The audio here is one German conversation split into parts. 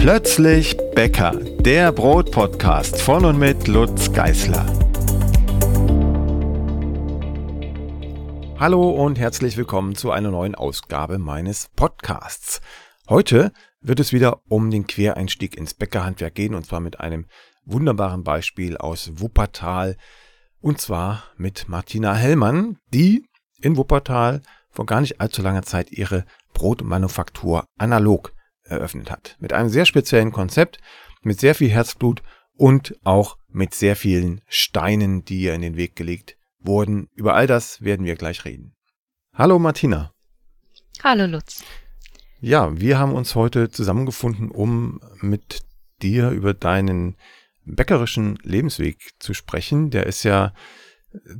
Plötzlich Bäcker, der Brotpodcast von und mit Lutz Geißler. Hallo und herzlich willkommen zu einer neuen Ausgabe meines Podcasts. Heute wird es wieder um den Quereinstieg ins Bäckerhandwerk gehen und zwar mit einem wunderbaren Beispiel aus Wuppertal und zwar mit Martina Hellmann, die in Wuppertal vor gar nicht allzu langer Zeit ihre Brotmanufaktur analog eröffnet hat. Mit einem sehr speziellen Konzept, mit sehr viel Herzblut und auch mit sehr vielen Steinen, die ihr in den Weg gelegt wurden. Über all das werden wir gleich reden. Hallo Martina. Hallo Lutz. Ja, wir haben uns heute zusammengefunden, um mit dir über deinen bäckerischen Lebensweg zu sprechen. Der ist ja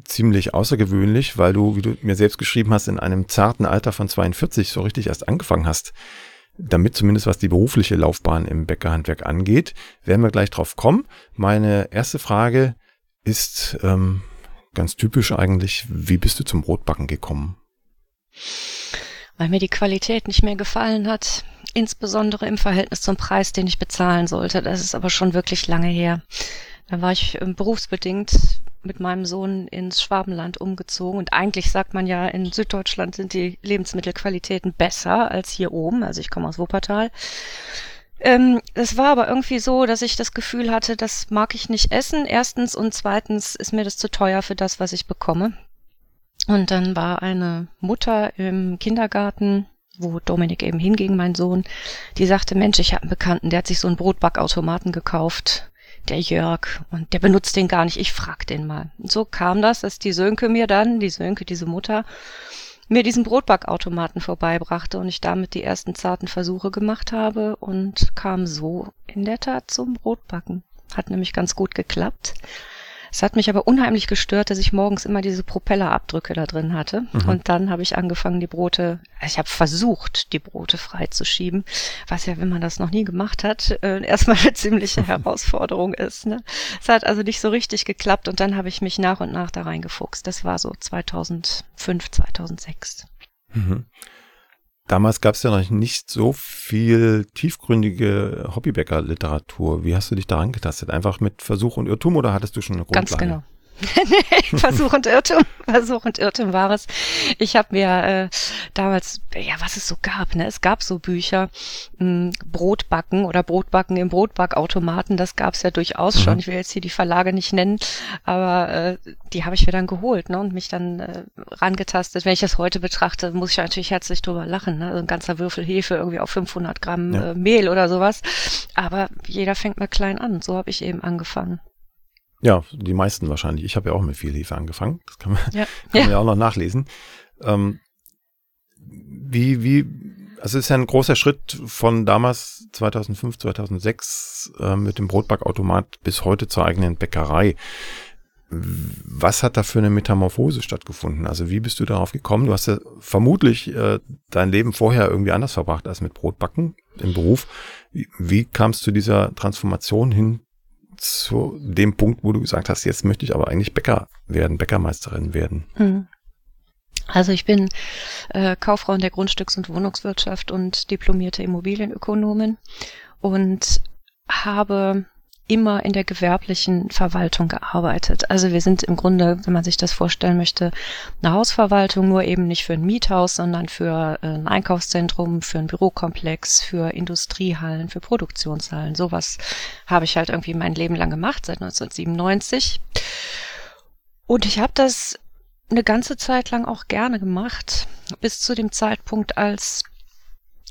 ziemlich außergewöhnlich, weil du, wie du mir selbst geschrieben hast, in einem zarten Alter von 42 so richtig erst angefangen hast, damit zumindest was die berufliche Laufbahn im Bäckerhandwerk angeht. Werden wir gleich drauf kommen. Meine erste Frage ist ähm, ganz typisch eigentlich, wie bist du zum Brotbacken gekommen? Weil mir die Qualität nicht mehr gefallen hat, insbesondere im Verhältnis zum Preis, den ich bezahlen sollte. Das ist aber schon wirklich lange her. Da war ich ähm, berufsbedingt mit meinem Sohn ins Schwabenland umgezogen. Und eigentlich sagt man ja, in Süddeutschland sind die Lebensmittelqualitäten besser als hier oben. Also ich komme aus Wuppertal. Ähm, es war aber irgendwie so, dass ich das Gefühl hatte, das mag ich nicht essen. Erstens und zweitens ist mir das zu teuer für das, was ich bekomme. Und dann war eine Mutter im Kindergarten, wo Dominik eben hinging, mein Sohn, die sagte, Mensch, ich habe einen Bekannten, der hat sich so einen Brotbackautomaten gekauft der Jörg, und der benutzt den gar nicht, ich frag den mal. Und so kam das, dass die Sönke mir dann, die Sönke, diese Mutter, mir diesen Brotbackautomaten vorbeibrachte und ich damit die ersten zarten Versuche gemacht habe und kam so in der Tat zum Brotbacken. Hat nämlich ganz gut geklappt. Es hat mich aber unheimlich gestört, dass ich morgens immer diese Propellerabdrücke da drin hatte. Mhm. Und dann habe ich angefangen, die Brote, ich habe versucht, die Brote freizuschieben, was ja, wenn man das noch nie gemacht hat, äh, erstmal eine ziemliche Herausforderung ist. Ne? Es hat also nicht so richtig geklappt und dann habe ich mich nach und nach da reingefuchst. Das war so 2005, 2006. Mhm. Damals gab es ja noch nicht so viel tiefgründige Hobbybäcker-Literatur. Wie hast du dich daran getastet? Einfach mit Versuch und Irrtum oder hattest du schon eine Grundlage? Ganz genau. Versuch und Irrtum, Versuch und Irrtum war es. Ich habe mir äh, damals, ja, was es so gab, ne? Es gab so Bücher, mh, hm, Brotbacken oder Brotbacken im Brotbackautomaten, das gab es ja durchaus mhm. schon. Ich will jetzt hier die Verlage nicht nennen, aber äh, die habe ich mir dann geholt ne? und mich dann äh, rangetastet. Wenn ich das heute betrachte, muss ich natürlich herzlich drüber lachen. Ne? Also ein ganzer Würfel Hefe irgendwie auf 500 Gramm ja. äh, Mehl oder sowas. Aber jeder fängt mal klein an. So habe ich eben angefangen. Ja, die meisten wahrscheinlich. Ich habe ja auch mit viel Hefe angefangen. Das kann man ja, kann man ja auch noch nachlesen. Ähm, wie, wie, also es ist ja ein großer Schritt von damals 2005, 2006 äh, mit dem Brotbackautomat bis heute zur eigenen Bäckerei. Was hat da für eine Metamorphose stattgefunden? Also wie bist du darauf gekommen? Du hast ja vermutlich äh, dein Leben vorher irgendwie anders verbracht als mit Brotbacken im Beruf. Wie, wie kamst du zu dieser Transformation hin zu dem Punkt, wo du gesagt hast, jetzt möchte ich aber eigentlich Bäcker werden, Bäckermeisterin werden? Hm. Also ich bin äh, Kauffrau in der Grundstücks- und Wohnungswirtschaft und diplomierte Immobilienökonomin und habe immer in der gewerblichen Verwaltung gearbeitet. Also wir sind im Grunde, wenn man sich das vorstellen möchte, eine Hausverwaltung, nur eben nicht für ein Miethaus, sondern für äh, ein Einkaufszentrum, für ein Bürokomplex, für Industriehallen, für Produktionshallen. Sowas habe ich halt irgendwie mein Leben lang gemacht, seit 1997. Und ich habe das eine ganze Zeit lang auch gerne gemacht, bis zu dem Zeitpunkt, als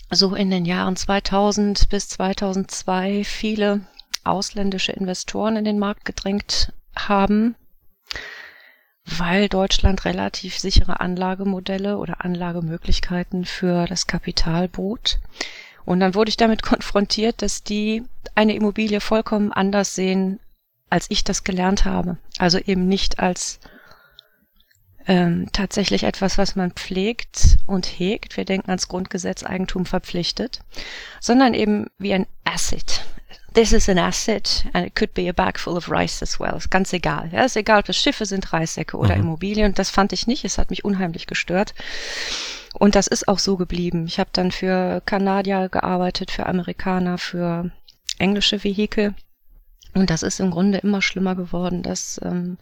so in den Jahren 2000 bis 2002 viele ausländische Investoren in den Markt gedrängt haben, weil Deutschland relativ sichere Anlagemodelle oder Anlagemöglichkeiten für das Kapital bot. Und dann wurde ich damit konfrontiert, dass die eine Immobilie vollkommen anders sehen, als ich das gelernt habe. Also eben nicht als ähm, tatsächlich etwas, was man pflegt und hegt. Wir denken ans Grundgesetz Eigentum verpflichtet, sondern eben wie ein Asset, this is an asset and it could be a bag full of rice as well. Ist ganz egal. Ja, ist egal, ob das Schiffe sind, Reissäcke oder mhm. Immobilien. Das fand ich nicht. Es hat mich unheimlich gestört. Und das ist auch so geblieben. Ich habe dann für Kanadier gearbeitet, für Amerikaner, für englische Vehikel. Und das ist im Grunde immer schlimmer geworden, dass ähm,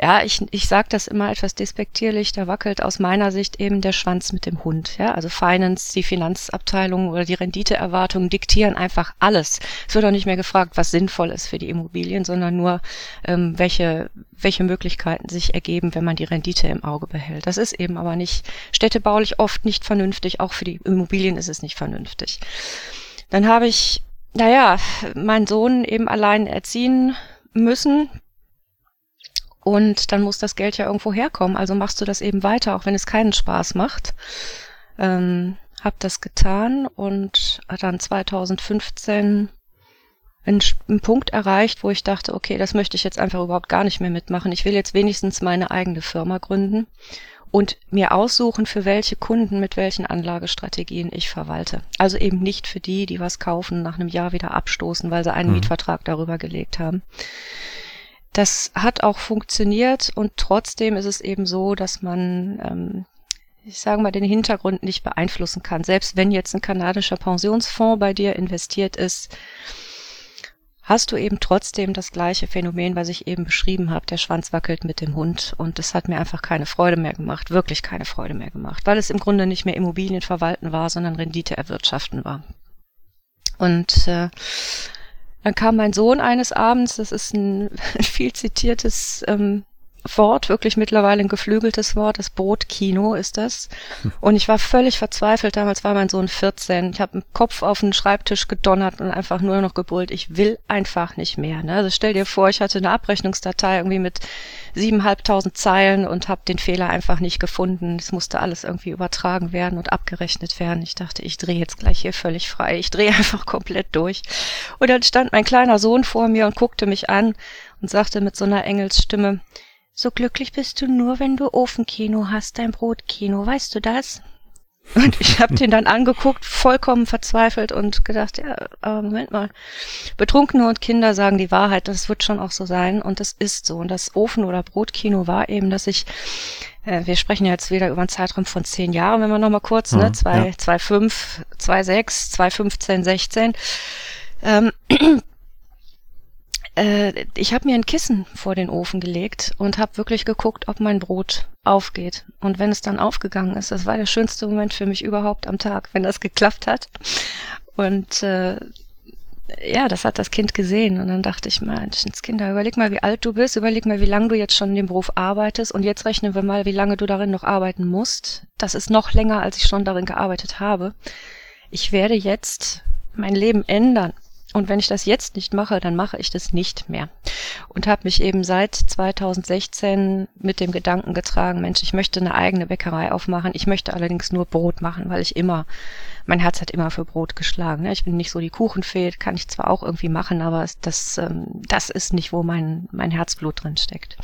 ja, ich, ich sage das immer etwas despektierlich, da wackelt aus meiner Sicht eben der Schwanz mit dem Hund. Ja? Also Finance, die Finanzabteilung oder die Renditeerwartungen diktieren einfach alles. Es wird auch nicht mehr gefragt, was sinnvoll ist für die Immobilien, sondern nur, ähm, welche, welche Möglichkeiten sich ergeben, wenn man die Rendite im Auge behält. Das ist eben aber nicht städtebaulich oft nicht vernünftig, auch für die Immobilien ist es nicht vernünftig. Dann habe ich, naja, meinen Sohn eben allein erziehen müssen, und dann muss das Geld ja irgendwo herkommen. Also machst du das eben weiter, auch wenn es keinen Spaß macht. Ähm, hab das getan und dann 2015 einen, einen Punkt erreicht, wo ich dachte, okay, das möchte ich jetzt einfach überhaupt gar nicht mehr mitmachen. Ich will jetzt wenigstens meine eigene Firma gründen und mir aussuchen, für welche Kunden mit welchen Anlagestrategien ich verwalte. Also eben nicht für die, die was kaufen, nach einem Jahr wieder abstoßen, weil sie einen mhm. Mietvertrag darüber gelegt haben. Das hat auch funktioniert und trotzdem ist es eben so, dass man, ähm, ich sage mal, den Hintergrund nicht beeinflussen kann. Selbst wenn jetzt ein kanadischer Pensionsfonds bei dir investiert ist, hast du eben trotzdem das gleiche Phänomen, was ich eben beschrieben habe. Der Schwanz wackelt mit dem Hund und das hat mir einfach keine Freude mehr gemacht, wirklich keine Freude mehr gemacht, weil es im Grunde nicht mehr Immobilien verwalten war, sondern Rendite erwirtschaften war. Und äh, dann kam mein Sohn eines Abends, das ist ein viel zitiertes ähm, Wort, wirklich mittlerweile ein geflügeltes Wort, das Brotkino ist das. Und ich war völlig verzweifelt, damals war mein Sohn 14. Ich habe den Kopf auf den Schreibtisch gedonnert und einfach nur noch gebrüllt, ich will einfach nicht mehr. Ne? Also stell dir vor, ich hatte eine Abrechnungsdatei irgendwie mit siebeneinhalbtausend Zeilen und habe den Fehler einfach nicht gefunden. Es musste alles irgendwie übertragen werden und abgerechnet werden. Ich dachte, ich drehe jetzt gleich hier völlig frei. Ich drehe einfach komplett durch. Und dann stand mein kleiner Sohn vor mir und guckte mich an und sagte mit so einer Engelsstimme, so glücklich bist du nur, wenn du Ofenkino hast, dein Brotkino, weißt du das? Und ich habe den dann angeguckt, vollkommen verzweifelt und gedacht, ja, aber Moment mal, Betrunkene und Kinder sagen die Wahrheit, das wird schon auch so sein und das ist so. Und das Ofen- oder Brotkino war eben, dass ich, äh, wir sprechen ja jetzt wieder über einen Zeitraum von zehn Jahren, wenn wir nochmal kurz, ne, mhm, ne, zwei, ja. zwei fünf, zwei sechs, zwei fünfzehn, sechzehn, ähm, äh, ich habe mir ein Kissen vor den Ofen gelegt und habe wirklich geguckt, ob mein Brot aufgeht. Und wenn es dann aufgegangen ist, das war der schönste Moment für mich überhaupt am Tag, wenn das geklappt hat. Und äh, ja, das hat das Kind gesehen. Und dann dachte ich, Mensch, Kinder, überleg mal, wie alt du bist, überleg mal, wie lange du jetzt schon in dem Beruf arbeitest. Und jetzt rechnen wir mal, wie lange du darin noch arbeiten musst. Das ist noch länger, als ich schon darin gearbeitet habe. Ich werde jetzt mein Leben ändern. Und wenn ich das jetzt nicht mache, dann mache ich das nicht mehr. Und habe mich eben seit 2016 mit dem Gedanken getragen, Mensch, ich möchte eine eigene Bäckerei aufmachen. Ich möchte allerdings nur Brot machen, weil ich immer, mein Herz hat immer für Brot geschlagen. Ne? Ich bin nicht so die Kuchenfee, kann ich zwar auch irgendwie machen, aber das, ähm, das ist nicht, wo mein, mein Herzblut drin steckt.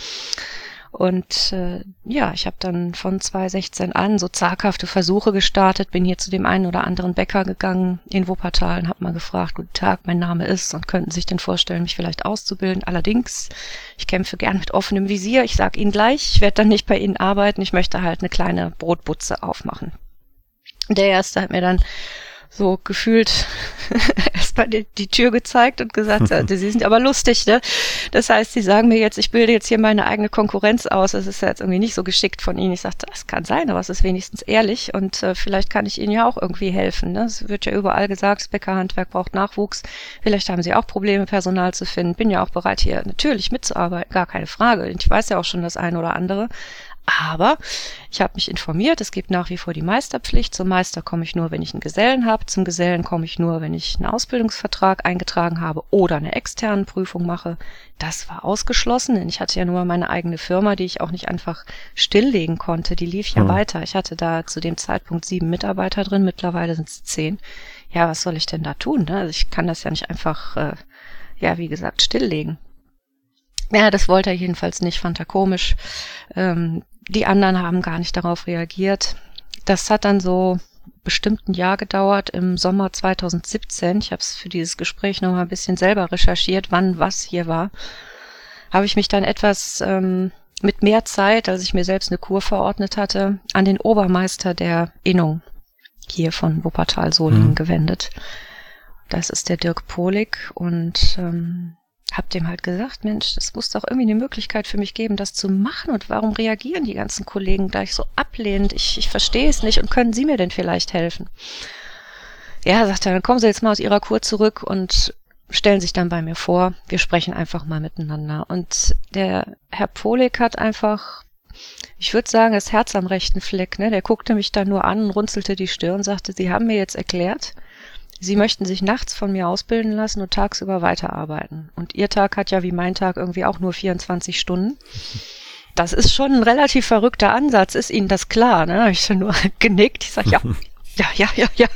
Und äh, ja, ich habe dann von 2016 an so zaghafte Versuche gestartet, bin hier zu dem einen oder anderen Bäcker gegangen in Wuppertal und habe mal gefragt, guten Tag, mein Name ist und könnten sich denn vorstellen, mich vielleicht auszubilden. Allerdings, ich kämpfe gern mit offenem Visier. Ich sage Ihnen gleich, ich werde dann nicht bei Ihnen arbeiten, ich möchte halt eine kleine Brotbutze aufmachen. Der erste hat mir dann so gefühlt erstmal die, die Tür gezeigt und gesagt, sie sind aber lustig, ne? Das heißt, sie sagen mir jetzt, ich bilde jetzt hier meine eigene Konkurrenz aus. Das ist ja jetzt irgendwie nicht so geschickt von Ihnen. Ich sagte, das kann sein, aber es ist wenigstens ehrlich und äh, vielleicht kann ich Ihnen ja auch irgendwie helfen. Ne? Es wird ja überall gesagt, das Bäckerhandwerk braucht Nachwuchs. Vielleicht haben Sie auch Probleme, Personal zu finden. Bin ja auch bereit, hier natürlich mitzuarbeiten, gar keine Frage. Ich weiß ja auch schon das eine oder andere. Aber ich habe mich informiert, es gibt nach wie vor die Meisterpflicht. Zum Meister komme ich nur, wenn ich einen Gesellen habe. Zum Gesellen komme ich nur, wenn ich einen Ausbildungsvertrag eingetragen habe oder eine externe Prüfung mache. Das war ausgeschlossen, denn ich hatte ja nur meine eigene Firma, die ich auch nicht einfach stilllegen konnte. Die lief ja mhm. weiter. Ich hatte da zu dem Zeitpunkt sieben Mitarbeiter drin, mittlerweile sind es zehn. Ja, was soll ich denn da tun? Ne? Also ich kann das ja nicht einfach, äh, ja, wie gesagt, stilllegen. Ja, das wollte er jedenfalls nicht, fand er komisch. Ähm, die anderen haben gar nicht darauf reagiert. Das hat dann so bestimmt ein Jahr gedauert im Sommer 2017. Ich habe es für dieses Gespräch noch mal ein bisschen selber recherchiert, wann was hier war. Habe ich mich dann etwas ähm, mit mehr Zeit, als ich mir selbst eine Kur verordnet hatte, an den Obermeister der Innung hier von Wuppertal-Solingen mhm. gewendet das ist der Dirk Polik und ähm, hab dem halt gesagt, Mensch, es muss doch irgendwie eine Möglichkeit für mich geben, das zu machen. Und warum reagieren die ganzen Kollegen gleich so ablehnend? Ich, ich verstehe es nicht und können Sie mir denn vielleicht helfen? Ja, sagt er, dann kommen Sie jetzt mal aus Ihrer Kur zurück und stellen sich dann bei mir vor. Wir sprechen einfach mal miteinander. Und der Herr Polik hat einfach, ich würde sagen, das Herz am rechten Fleck. Ne? Der guckte mich dann nur an und runzelte die Stirn, sagte, Sie haben mir jetzt erklärt, Sie möchten sich nachts von mir ausbilden lassen und tagsüber weiterarbeiten. Und Ihr Tag hat ja wie mein Tag irgendwie auch nur 24 Stunden. Das ist schon ein relativ verrückter Ansatz. Ist Ihnen das klar? Ne? Habe ich schon nur genickt. Ich sage, ja, ja, ja, ja, ja,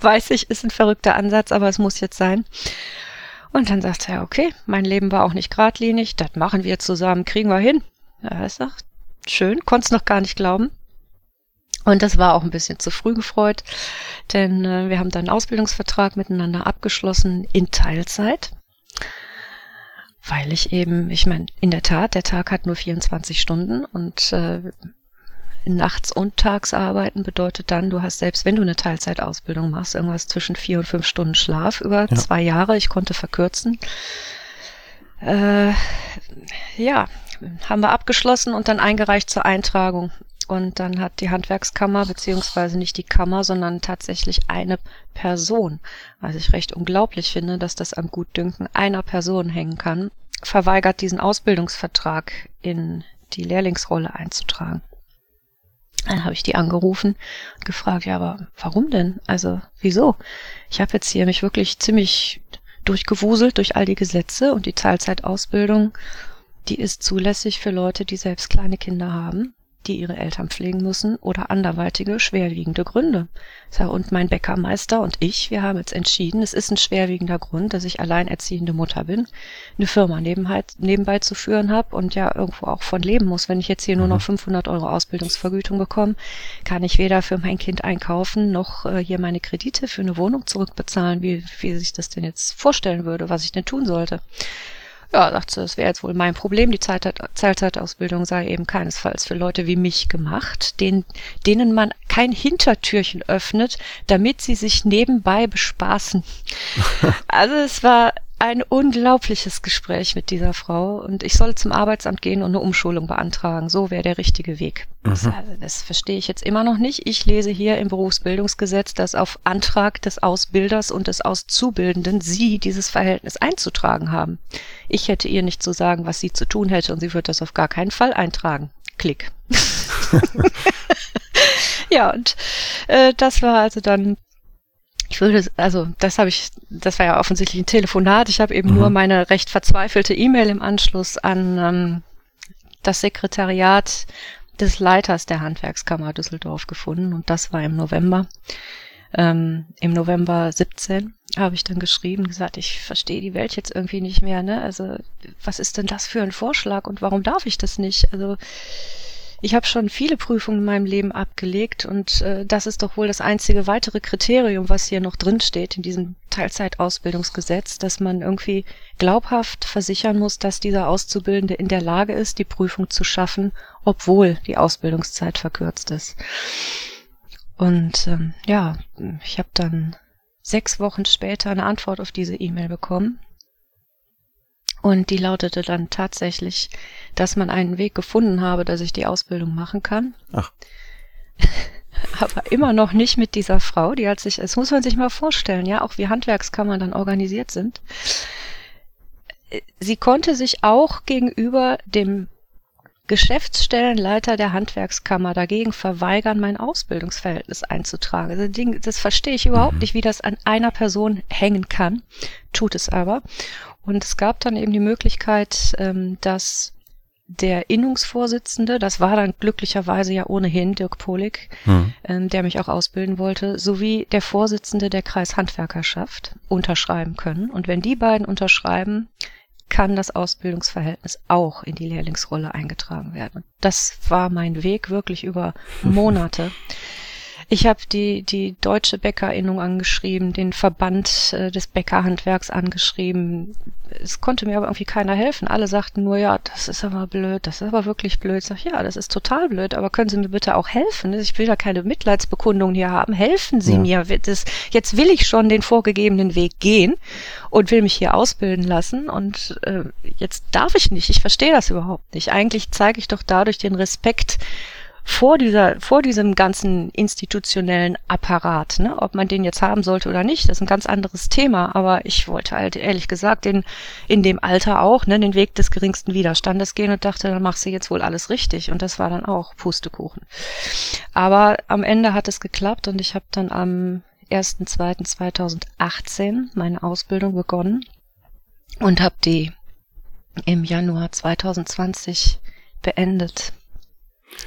weiß ich, ist ein verrückter Ansatz, aber es muss jetzt sein. Und dann sagt er, okay, mein Leben war auch nicht geradlinig, das machen wir zusammen, kriegen wir hin. Ja, ich sag, schön, konnte es noch gar nicht glauben. Und das war auch ein bisschen zu früh gefreut, denn äh, wir haben dann einen Ausbildungsvertrag miteinander abgeschlossen in Teilzeit. Weil ich eben, ich meine, in der Tat, der Tag hat nur 24 Stunden und äh, nachts und tags arbeiten bedeutet dann, du hast selbst, wenn du eine Teilzeitausbildung machst, irgendwas zwischen vier und fünf Stunden Schlaf über ja. zwei Jahre. Ich konnte verkürzen. Äh, ja, haben wir abgeschlossen und dann eingereicht zur Eintragung und dann hat die Handwerkskammer, beziehungsweise nicht die Kammer, sondern tatsächlich eine Person, was ich recht unglaublich finde, dass das am Gutdünken einer Person hängen kann, verweigert diesen Ausbildungsvertrag in die Lehrlingsrolle einzutragen. Dann habe ich die angerufen und gefragt, ja, aber warum denn? Also, wieso? Ich habe jetzt hier mich wirklich ziemlich durchgewuselt durch all die Gesetze und die Teilzeitausbildung, die ist zulässig für Leute, die selbst kleine Kinder haben die ihre Eltern pflegen müssen oder anderweitige schwerwiegende Gründe. Ja, und mein Bäckermeister und ich, wir haben jetzt entschieden, es ist ein schwerwiegender Grund, dass ich alleinerziehende Mutter bin, eine Firma nebenbei, nebenbei zu führen habe und ja irgendwo auch von leben muss. Wenn ich jetzt hier nur noch 500 mhm. Euro Ausbildungsvergütung bekomme, kann ich weder für mein Kind einkaufen noch äh, hier meine Kredite für eine Wohnung zurückbezahlen, wie, wie sich das denn jetzt vorstellen würde, was ich denn tun sollte. Ja, sagte, das wäre jetzt wohl mein Problem. Die Teilzeitausbildung sei eben keinesfalls für Leute wie mich gemacht, denen, denen man kein Hintertürchen öffnet, damit sie sich nebenbei bespaßen. also es war ein unglaubliches Gespräch mit dieser Frau und ich soll zum Arbeitsamt gehen und eine Umschulung beantragen. So wäre der richtige Weg. Mhm. Das, also, das, verstehe ich jetzt immer noch nicht. Ich lese hier im Berufsbildungsgesetz, dass auf Antrag des Ausbilders und des Auszubildenden Sie dieses Verhältnis einzutragen haben. Ich hätte ihr nicht zu sagen, was sie zu tun hätte und sie wird das auf gar keinen Fall eintragen. Klick. ja, und äh, das war also dann ich würde, also das habe ich, das war ja offensichtlich ein Telefonat. Ich habe eben mhm. nur meine recht verzweifelte E-Mail im Anschluss an ähm, das Sekretariat des Leiters der Handwerkskammer Düsseldorf gefunden und das war im November. Ähm, Im November 17 habe ich dann geschrieben, gesagt, ich verstehe die Welt jetzt irgendwie nicht mehr. Ne? Also was ist denn das für ein Vorschlag und warum darf ich das nicht? Also ich habe schon viele Prüfungen in meinem Leben abgelegt und äh, das ist doch wohl das einzige weitere Kriterium, was hier noch drin steht in diesem Teilzeitausbildungsgesetz, dass man irgendwie glaubhaft versichern muss, dass dieser Auszubildende in der Lage ist, die Prüfung zu schaffen, obwohl die Ausbildungszeit verkürzt ist. Und ähm, ja, ich habe dann sechs Wochen später eine Antwort auf diese E-Mail bekommen und die lautete dann tatsächlich, dass man einen Weg gefunden habe, dass ich die Ausbildung machen kann. Ach. Aber immer noch nicht mit dieser Frau, die hat sich, das muss man sich mal vorstellen, ja, auch wie Handwerkskammern dann organisiert sind. Sie konnte sich auch gegenüber dem Geschäftsstellenleiter der Handwerkskammer dagegen verweigern, mein Ausbildungsverhältnis einzutragen. Also das verstehe ich überhaupt mhm. nicht, wie das an einer Person hängen kann, tut es aber. Und es gab dann eben die Möglichkeit, ähm, dass der Innungsvorsitzende, das war dann glücklicherweise ja ohnehin Dirk Polik, mhm. ähm, der mich auch ausbilden wollte, sowie der Vorsitzende der Kreishandwerkerschaft unterschreiben können. Und wenn die beiden unterschreiben, kann das Ausbildungsverhältnis auch in die Lehrlingsrolle eingetragen werden. Das war mein Weg wirklich über Monate. Ich habe die, die deutsche Bäckerinnung angeschrieben, den Verband äh, des Bäckerhandwerks angeschrieben. Es konnte mir aber irgendwie keiner helfen. Alle sagten nur, ja, das ist aber blöd, das ist aber wirklich blöd. Ich sag, ja, das ist total blöd, aber können Sie mir bitte auch helfen? Ich will da keine Mitleidsbekundungen hier haben. Helfen Sie ja. mir. Das, jetzt will ich schon den vorgegebenen Weg gehen und will mich hier ausbilden lassen und äh, jetzt darf ich nicht. Ich verstehe das überhaupt nicht. Eigentlich zeige ich doch dadurch den Respekt vor dieser, vor diesem ganzen institutionellen Apparat, ne? ob man den jetzt haben sollte oder nicht, das ist ein ganz anderes Thema. Aber ich wollte halt ehrlich gesagt den, in dem Alter auch, ne, den Weg des geringsten Widerstandes gehen und dachte, dann machst du jetzt wohl alles richtig. Und das war dann auch Pustekuchen. Aber am Ende hat es geklappt und ich habe dann am 1.2.2018 meine Ausbildung begonnen und habe die im Januar 2020 beendet.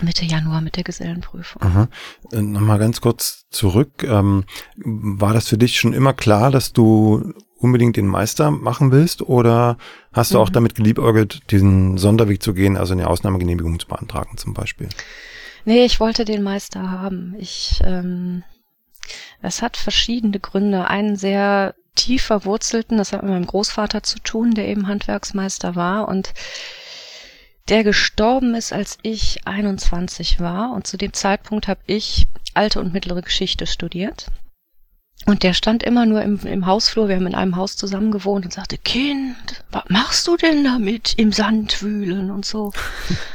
Mitte Januar mit der Gesellenprüfung. Aha. Äh, Nochmal ganz kurz zurück. Ähm, war das für dich schon immer klar, dass du unbedingt den Meister machen willst oder hast du mhm. auch damit geliebäugelt, diesen Sonderweg zu gehen, also eine Ausnahmegenehmigung zu beantragen zum Beispiel? Nee, ich wollte den Meister haben. Ich, ähm, es hat verschiedene Gründe. Einen sehr tief verwurzelten, das hat mit meinem Großvater zu tun, der eben Handwerksmeister war und der gestorben ist, als ich 21 war. Und zu dem Zeitpunkt habe ich alte und mittlere Geschichte studiert. Und der stand immer nur im, im Hausflur, wir haben in einem Haus zusammen gewohnt und sagte, Kind, was machst du denn damit im Sand wühlen und so?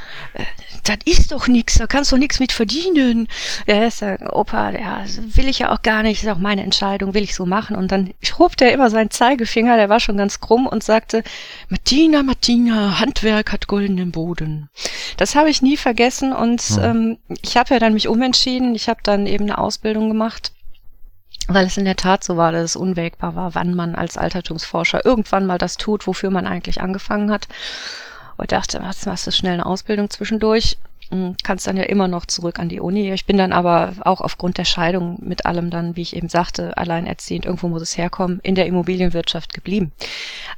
Das ist doch nix, da kannst du nichts mit verdienen. Ja, ist ja, Opa, ja, will ich ja auch gar nicht, ist auch meine Entscheidung, will ich so machen. Und dann hob der immer seinen Zeigefinger, der war schon ganz krumm und sagte, Martina, Martina, Handwerk hat goldenen Boden. Das habe ich nie vergessen und hm. ähm, ich habe ja dann mich umentschieden. Ich habe dann eben eine Ausbildung gemacht weil es in der Tat so war, dass es unwägbar war, wann man als Altertumsforscher irgendwann mal das tut, wofür man eigentlich angefangen hat und dachte, was machst du schnell eine Ausbildung zwischendurch? Hm, kannst dann ja immer noch zurück an die Uni. Ich bin dann aber auch aufgrund der Scheidung mit allem dann, wie ich eben sagte, alleinerziehend, irgendwo muss es herkommen, in der Immobilienwirtschaft geblieben.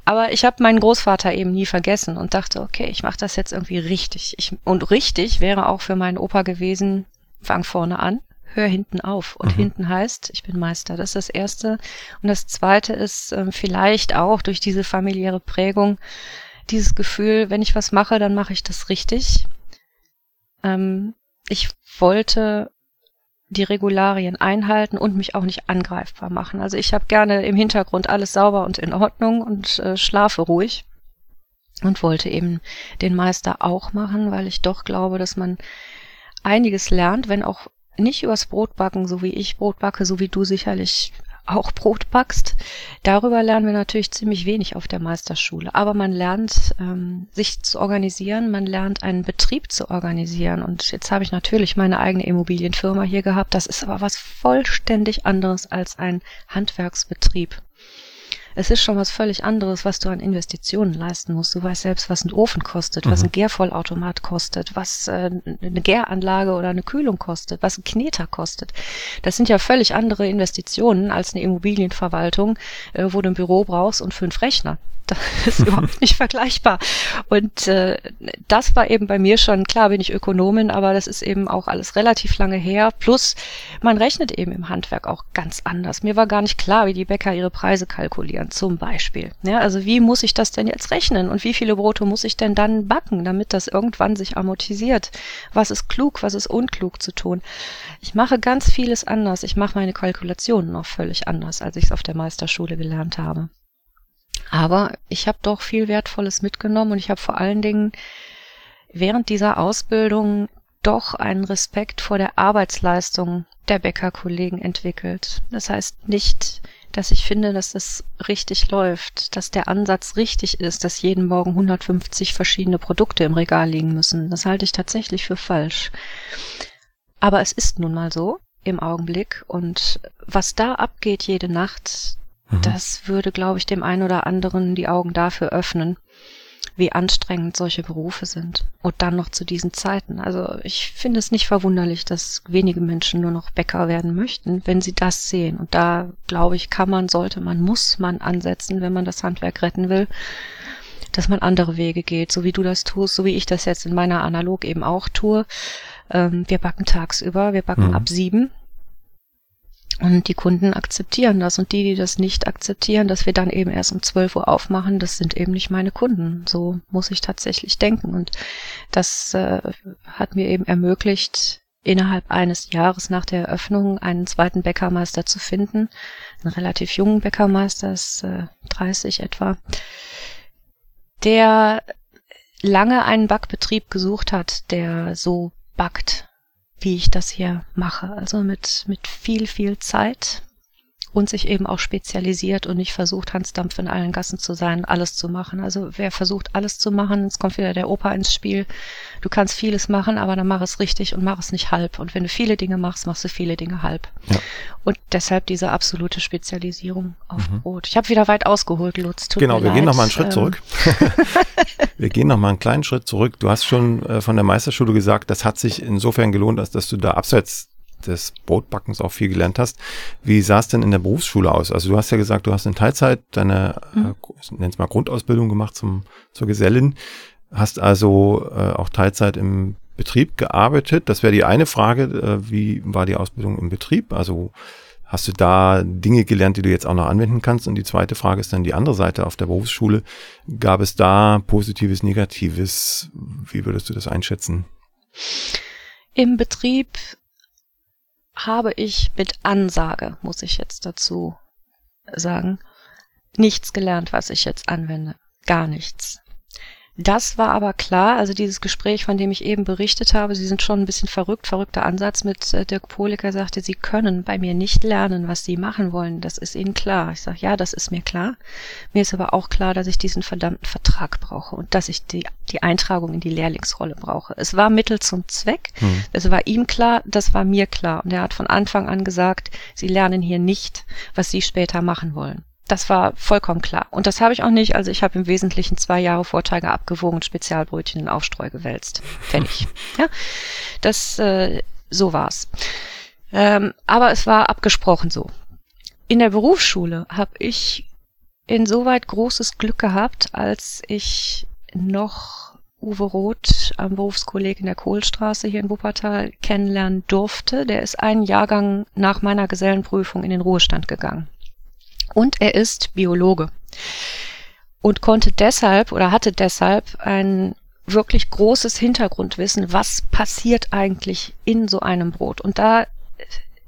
Aber ich habe meinen Großvater eben nie vergessen und dachte, okay, ich mache das jetzt irgendwie richtig. Ich, und richtig wäre auch für meinen Opa gewesen, fang vorne an, hör hinten auf. Und mhm. hinten heißt, ich bin Meister. Das ist das Erste. Und das Zweite ist äh, vielleicht auch durch diese familiäre Prägung, dieses Gefühl, wenn ich was mache, dann mache ich das richtig. Ähm, ich wollte die Regularien einhalten und mich auch nicht angreifbar machen. Also ich habe gerne im Hintergrund alles sauber und in Ordnung und äh, schlafe ruhig und wollte eben den Meister auch machen, weil ich doch glaube, dass man einiges lernt, wenn auch nicht übers Brotbacken, so wie ich Brot backe, so wie du sicherlich auch Brot backst. Darüber lernen wir natürlich ziemlich wenig auf der Meisterschule. Aber man lernt, ähm, sich zu organisieren, man lernt einen Betrieb zu organisieren. Und jetzt habe ich natürlich meine eigene Immobilienfirma hier gehabt. Das ist aber was vollständig anderes als ein Handwerksbetrieb. Es ist schon was völlig anderes, was du an Investitionen leisten musst. Du weißt selbst, was ein Ofen kostet, mhm. was ein Gärvollautomat kostet, was äh, eine Gäranlage oder eine Kühlung kostet, was ein Kneter kostet. Das sind ja völlig andere Investitionen als eine Immobilienverwaltung, äh, wo du ein Büro brauchst und fünf Rechner. Das ist überhaupt nicht vergleichbar. Und äh, das war eben bei mir schon, klar bin ich Ökonomin, aber das ist eben auch alles relativ lange her. Plus, man rechnet eben im Handwerk auch ganz anders. Mir war gar nicht klar, wie die Bäcker ihre Preise kalkulieren, zum Beispiel. Ja, also wie muss ich das denn jetzt rechnen und wie viele Brote muss ich denn dann backen, damit das irgendwann sich amortisiert? Was ist klug, was ist unklug zu tun? Ich mache ganz vieles anders. Ich mache meine Kalkulationen noch völlig anders, als ich es auf der Meisterschule gelernt habe. Aber ich habe doch viel Wertvolles mitgenommen und ich habe vor allen Dingen während dieser Ausbildung doch einen Respekt vor der Arbeitsleistung der Bäckerkollegen entwickelt. Das heißt nicht, dass ich finde, dass es richtig läuft, dass der Ansatz richtig ist, dass jeden Morgen 150 verschiedene Produkte im Regal liegen müssen. Das halte ich tatsächlich für falsch. Aber es ist nun mal so im Augenblick und was da abgeht jede Nacht, Mhm. Das würde, glaube ich, dem einen oder anderen die Augen dafür öffnen, wie anstrengend solche Berufe sind. Und dann noch zu diesen Zeiten. Also ich finde es nicht verwunderlich, dass wenige Menschen nur noch Bäcker werden möchten, wenn sie das sehen. Und da, glaube ich, kann man, sollte man, muss man ansetzen, wenn man das Handwerk retten will, dass man andere Wege geht, so wie du das tust, so wie ich das jetzt in meiner Analog eben auch tue. Ähm, wir backen tagsüber, wir backen mhm. ab sieben Und die Kunden akzeptieren das. Und die, die das nicht akzeptieren, dass wir dann eben erst um 12 Uhr aufmachen, das sind eben nicht meine Kunden. So muss ich tatsächlich denken. Und das äh, hat mir eben ermöglicht, innerhalb eines Jahres nach der Eröffnung einen zweiten Bäckermeister zu finden. Einen relativ jungen Bäckermeister, ist äh, 30 etwa, der lange einen Backbetrieb gesucht hat, der so backt, wie ich das hier mache. Also mit, mit viel, viel Zeit, und sich eben auch spezialisiert und nicht versucht, Hansdampf in allen Gassen zu sein, alles zu machen. Also wer versucht, alles zu machen, es kommt wieder der Opa ins Spiel. Du kannst vieles machen, aber dann mach es richtig und mach es nicht halb. Und wenn du viele Dinge machst, machst du viele Dinge halb. Ja. Und deshalb diese absolute Spezialisierung auf mhm. Brot. Ich habe wieder weit ausgeholt, Lutz. Tut genau, wir leid. gehen noch mal einen Schritt ähm. zurück. wir gehen noch mal einen kleinen Schritt zurück. Du hast schon äh, von der Meisterschule gesagt, das hat sich insofern gelohnt, als dass du da abseits des Brotbackens auch viel gelernt hast. Wie sah es denn in der Berufsschule aus? Also du hast ja gesagt, du hast in Teilzeit deine, mhm. äh, nenn's mal Grundausbildung gemacht zum, zur Gesellin, hast also äh, auch Teilzeit im Betrieb gearbeitet. Das wäre die eine Frage, äh, wie war die Ausbildung im Betrieb? Also hast du da Dinge gelernt, die du jetzt auch noch anwenden kannst? Und die zweite Frage ist dann die andere Seite auf der Berufsschule. Gab es da Positives, Negatives? Wie würdest du das einschätzen? Im Betrieb habe ich mit Ansage, muss ich jetzt dazu sagen, nichts gelernt, was ich jetzt anwende. Gar nichts. Das war aber klar, also dieses Gespräch, von dem ich eben berichtet habe, Sie sind schon ein bisschen verrückt, verrückter Ansatz mit äh, Dirk Poliker sagte, Sie können bei mir nicht lernen, was Sie machen wollen. Das ist Ihnen klar. Ich sage, ja, das ist mir klar. Mir ist aber auch klar, dass ich diesen verdammten Vertrag brauche und dass ich die, die Eintragung in die Lehrlingsrolle brauche. Es war Mittel zum Zweck. Hm. Es war ihm klar, das war mir klar. Und er hat von Anfang an gesagt, Sie lernen hier nicht, was Sie später machen wollen. Das war vollkommen klar. Und das habe ich auch nicht. Also ich habe im Wesentlichen zwei Jahre Vorteige abgewogen und Spezialbrötchen in Aufstreu gewälzt. Fertig. ja, das, äh, so war's. Ähm, aber es war abgesprochen so. In der Berufsschule habe ich insoweit großes Glück gehabt, als ich noch Uwe Roth am Berufskolleg in der Kohlstraße hier in Wuppertal kennenlernen durfte. Der ist einen Jahrgang nach meiner Gesellenprüfung in den Ruhestand gegangen. Und er ist Biologe und konnte deshalb oder hatte deshalb ein wirklich großes Hintergrundwissen, was passiert eigentlich in so einem Brot. Und da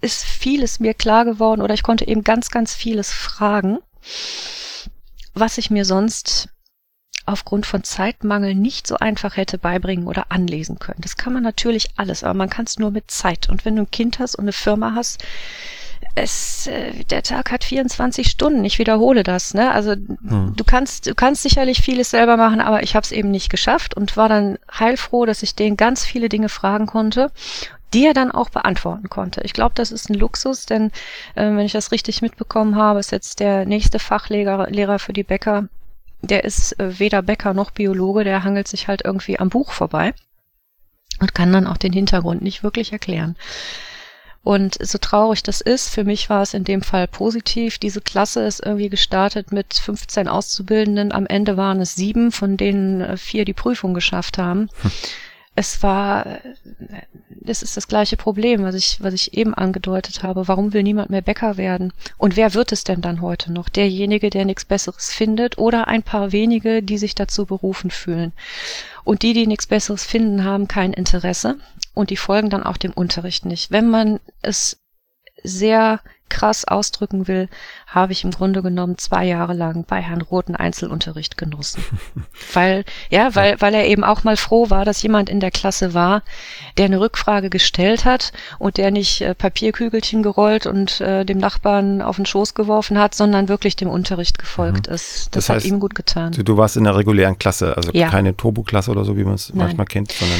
ist vieles mir klar geworden oder ich konnte eben ganz, ganz vieles fragen, was ich mir sonst aufgrund von Zeitmangel nicht so einfach hätte beibringen oder anlesen können. Das kann man natürlich alles, aber man kann es nur mit Zeit. Und wenn du ein Kind hast und eine Firma hast, es, äh, der Tag hat 24 Stunden. Ich wiederhole das. Ne? Also hm. du kannst, du kannst sicherlich vieles selber machen, aber ich habe es eben nicht geschafft und war dann heilfroh, dass ich den ganz viele Dinge fragen konnte, die er dann auch beantworten konnte. Ich glaube, das ist ein Luxus, denn äh, wenn ich das richtig mitbekommen habe, ist jetzt der nächste Fachlehrer Lehrer für die Bäcker. Der ist äh, weder Bäcker noch Biologe, der hangelt sich halt irgendwie am Buch vorbei und kann dann auch den Hintergrund nicht wirklich erklären. Und so traurig das ist, für mich war es in dem Fall positiv. Diese Klasse ist irgendwie gestartet mit 15 Auszubildenden. Am Ende waren es sieben, von denen äh, vier die Prüfung geschafft haben. Hm. Es war, das ist das gleiche Problem, was ich, was ich eben angedeutet habe. Warum will niemand mehr Bäcker werden? Und wer wird es denn dann heute noch? Derjenige, der nichts Besseres findet oder ein paar wenige, die sich dazu berufen fühlen? Und die, die nichts Besseres finden, haben kein Interesse und die folgen dann auch dem Unterricht nicht. Wenn man es sehr krass ausdrücken will, habe ich im Grunde genommen zwei Jahre lang bei Herrn Roten Einzelunterricht genossen. weil, ja, weil, weil er eben auch mal froh war, dass jemand in der Klasse war, der eine Rückfrage gestellt hat und der nicht äh, Papierkügelchen gerollt und äh, dem Nachbarn auf den Schoß geworfen hat, sondern wirklich dem Unterricht gefolgt mhm. ist. Das, das heißt, hat ihm gut getan. Du, du, warst in der regulären Klasse, also ja. keine Turbo-Klasse oder so, wie man es manchmal kennt, sondern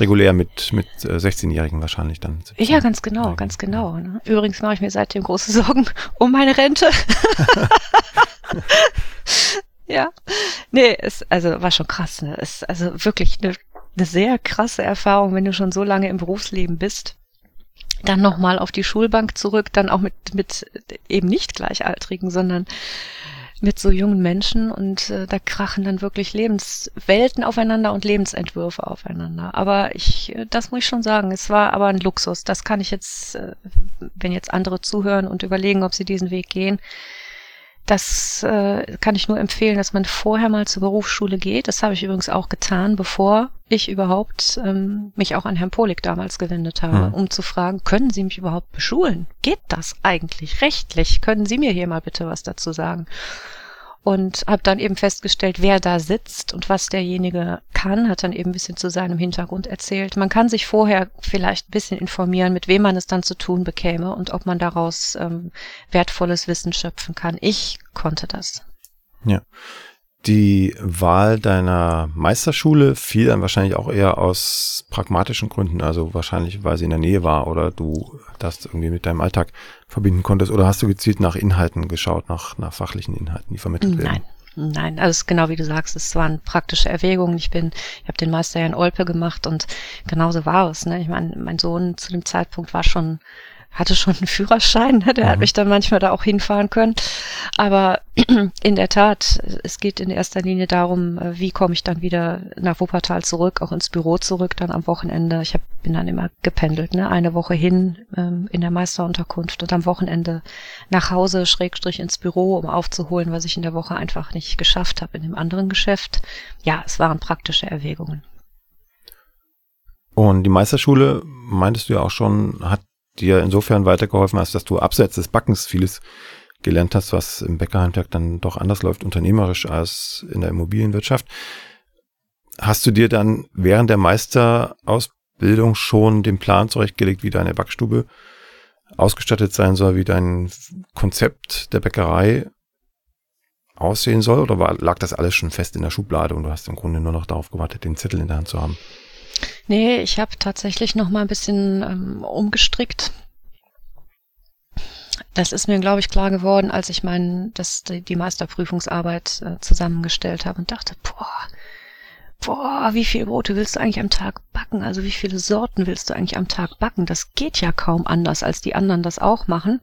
regulär mit, mit 16-Jährigen äh, wahrscheinlich dann. 17. Ja, ganz genau, ganz genau. Ne? Übrigens mache ich mir seitdem große Sorgen um meine Rente. ja. Nee, es also war schon krass. Ne? Es, also wirklich eine, eine sehr krasse Erfahrung, wenn du schon so lange im Berufsleben bist. Dann nochmal auf die Schulbank zurück, dann auch mit, mit eben nicht Gleichaltrigen, sondern mit so jungen Menschen und äh, da krachen dann wirklich Lebenswelten aufeinander und Lebensentwürfe aufeinander. Aber ich, äh, das muss ich schon sagen, es war aber ein Luxus. Das kann ich jetzt, äh, wenn jetzt andere zuhören und überlegen, ob sie diesen Weg gehen, das äh, kann ich nur empfehlen, dass man vorher mal zur Berufsschule geht. Das habe ich übrigens auch getan, bevor ich überhaupt ähm, mich auch an Herrn Polik damals gewendet habe, hm. um zu fragen, können Sie mich überhaupt beschulen? Geht das eigentlich rechtlich? Können Sie mir hier mal bitte was dazu sagen? Und habe dann eben festgestellt, wer da sitzt und was derjenige kann, hat dann eben ein bisschen zu seinem Hintergrund erzählt. Man kann sich vorher vielleicht ein bisschen informieren, mit wem man es dann zu tun bekäme und ob man daraus ähm, wertvolles Wissen schöpfen kann. Ich konnte das. Ja. Die Wahl deiner Meisterschule fiel dann wahrscheinlich auch eher aus pragmatischen Gründen, also wahrscheinlich, weil sie in der Nähe war oder du das irgendwie mit deinem Alltag verbinden konntest oder hast du gezielt nach Inhalten geschaut, nach, nach fachlichen Inhalten, die vermittelt werden? Nein. Nein, also genau wie du sagst, es waren praktische Erwägungen. Ich bin, ich habe den Meister ja in Olpe gemacht und genauso war es. Ne? Ich meine, mein Sohn zu dem Zeitpunkt war schon hatte schon einen Führerschein, ne? der mhm. hat mich dann manchmal da auch hinfahren können. Aber in der Tat, es geht in erster Linie darum, äh, wie komme ich dann wieder nach Wuppertal zurück, auch ins Büro zurück, dann am Wochenende. Ich hab, bin dann immer gependelt, ne? eine Woche hin ähm, in der Meisterunterkunft und am Wochenende nach Hause, Schrägstrich ins Büro, um aufzuholen, was ich in der Woche einfach nicht geschafft habe in dem anderen Geschäft. Ja, es waren praktische Erwägungen. Und die Meisterschule, meintest du ja auch schon, hat dir insofern weitergeholfen hast, dass du abseits des Backens vieles gelernt hast, was im Bäckerhandwerk dann doch anders läuft, unternehmerisch als in der Immobilienwirtschaft. Hast du dir dann während der Meisterausbildung schon den Plan zurechtgelegt, wie deine Backstube ausgestattet sein soll, wie dein Konzept der Bäckerei aussehen soll? Oder war, lag das alles schon fest in der Schublade und du hast im Grunde nur noch darauf gewartet, den Zettel in der Hand zu haben? Nee, ich habe tatsächlich noch mal ein bisschen ähm, umgestrickt. Das ist mir, glaube ich, klar geworden, als ich mein, das, die Meisterprüfungsarbeit äh, zusammengestellt habe und dachte, boah, boah, wie viele Brote willst du eigentlich am Tag backen? Also wie viele Sorten willst du eigentlich am Tag backen? Das geht ja kaum anders, als die anderen das auch machen.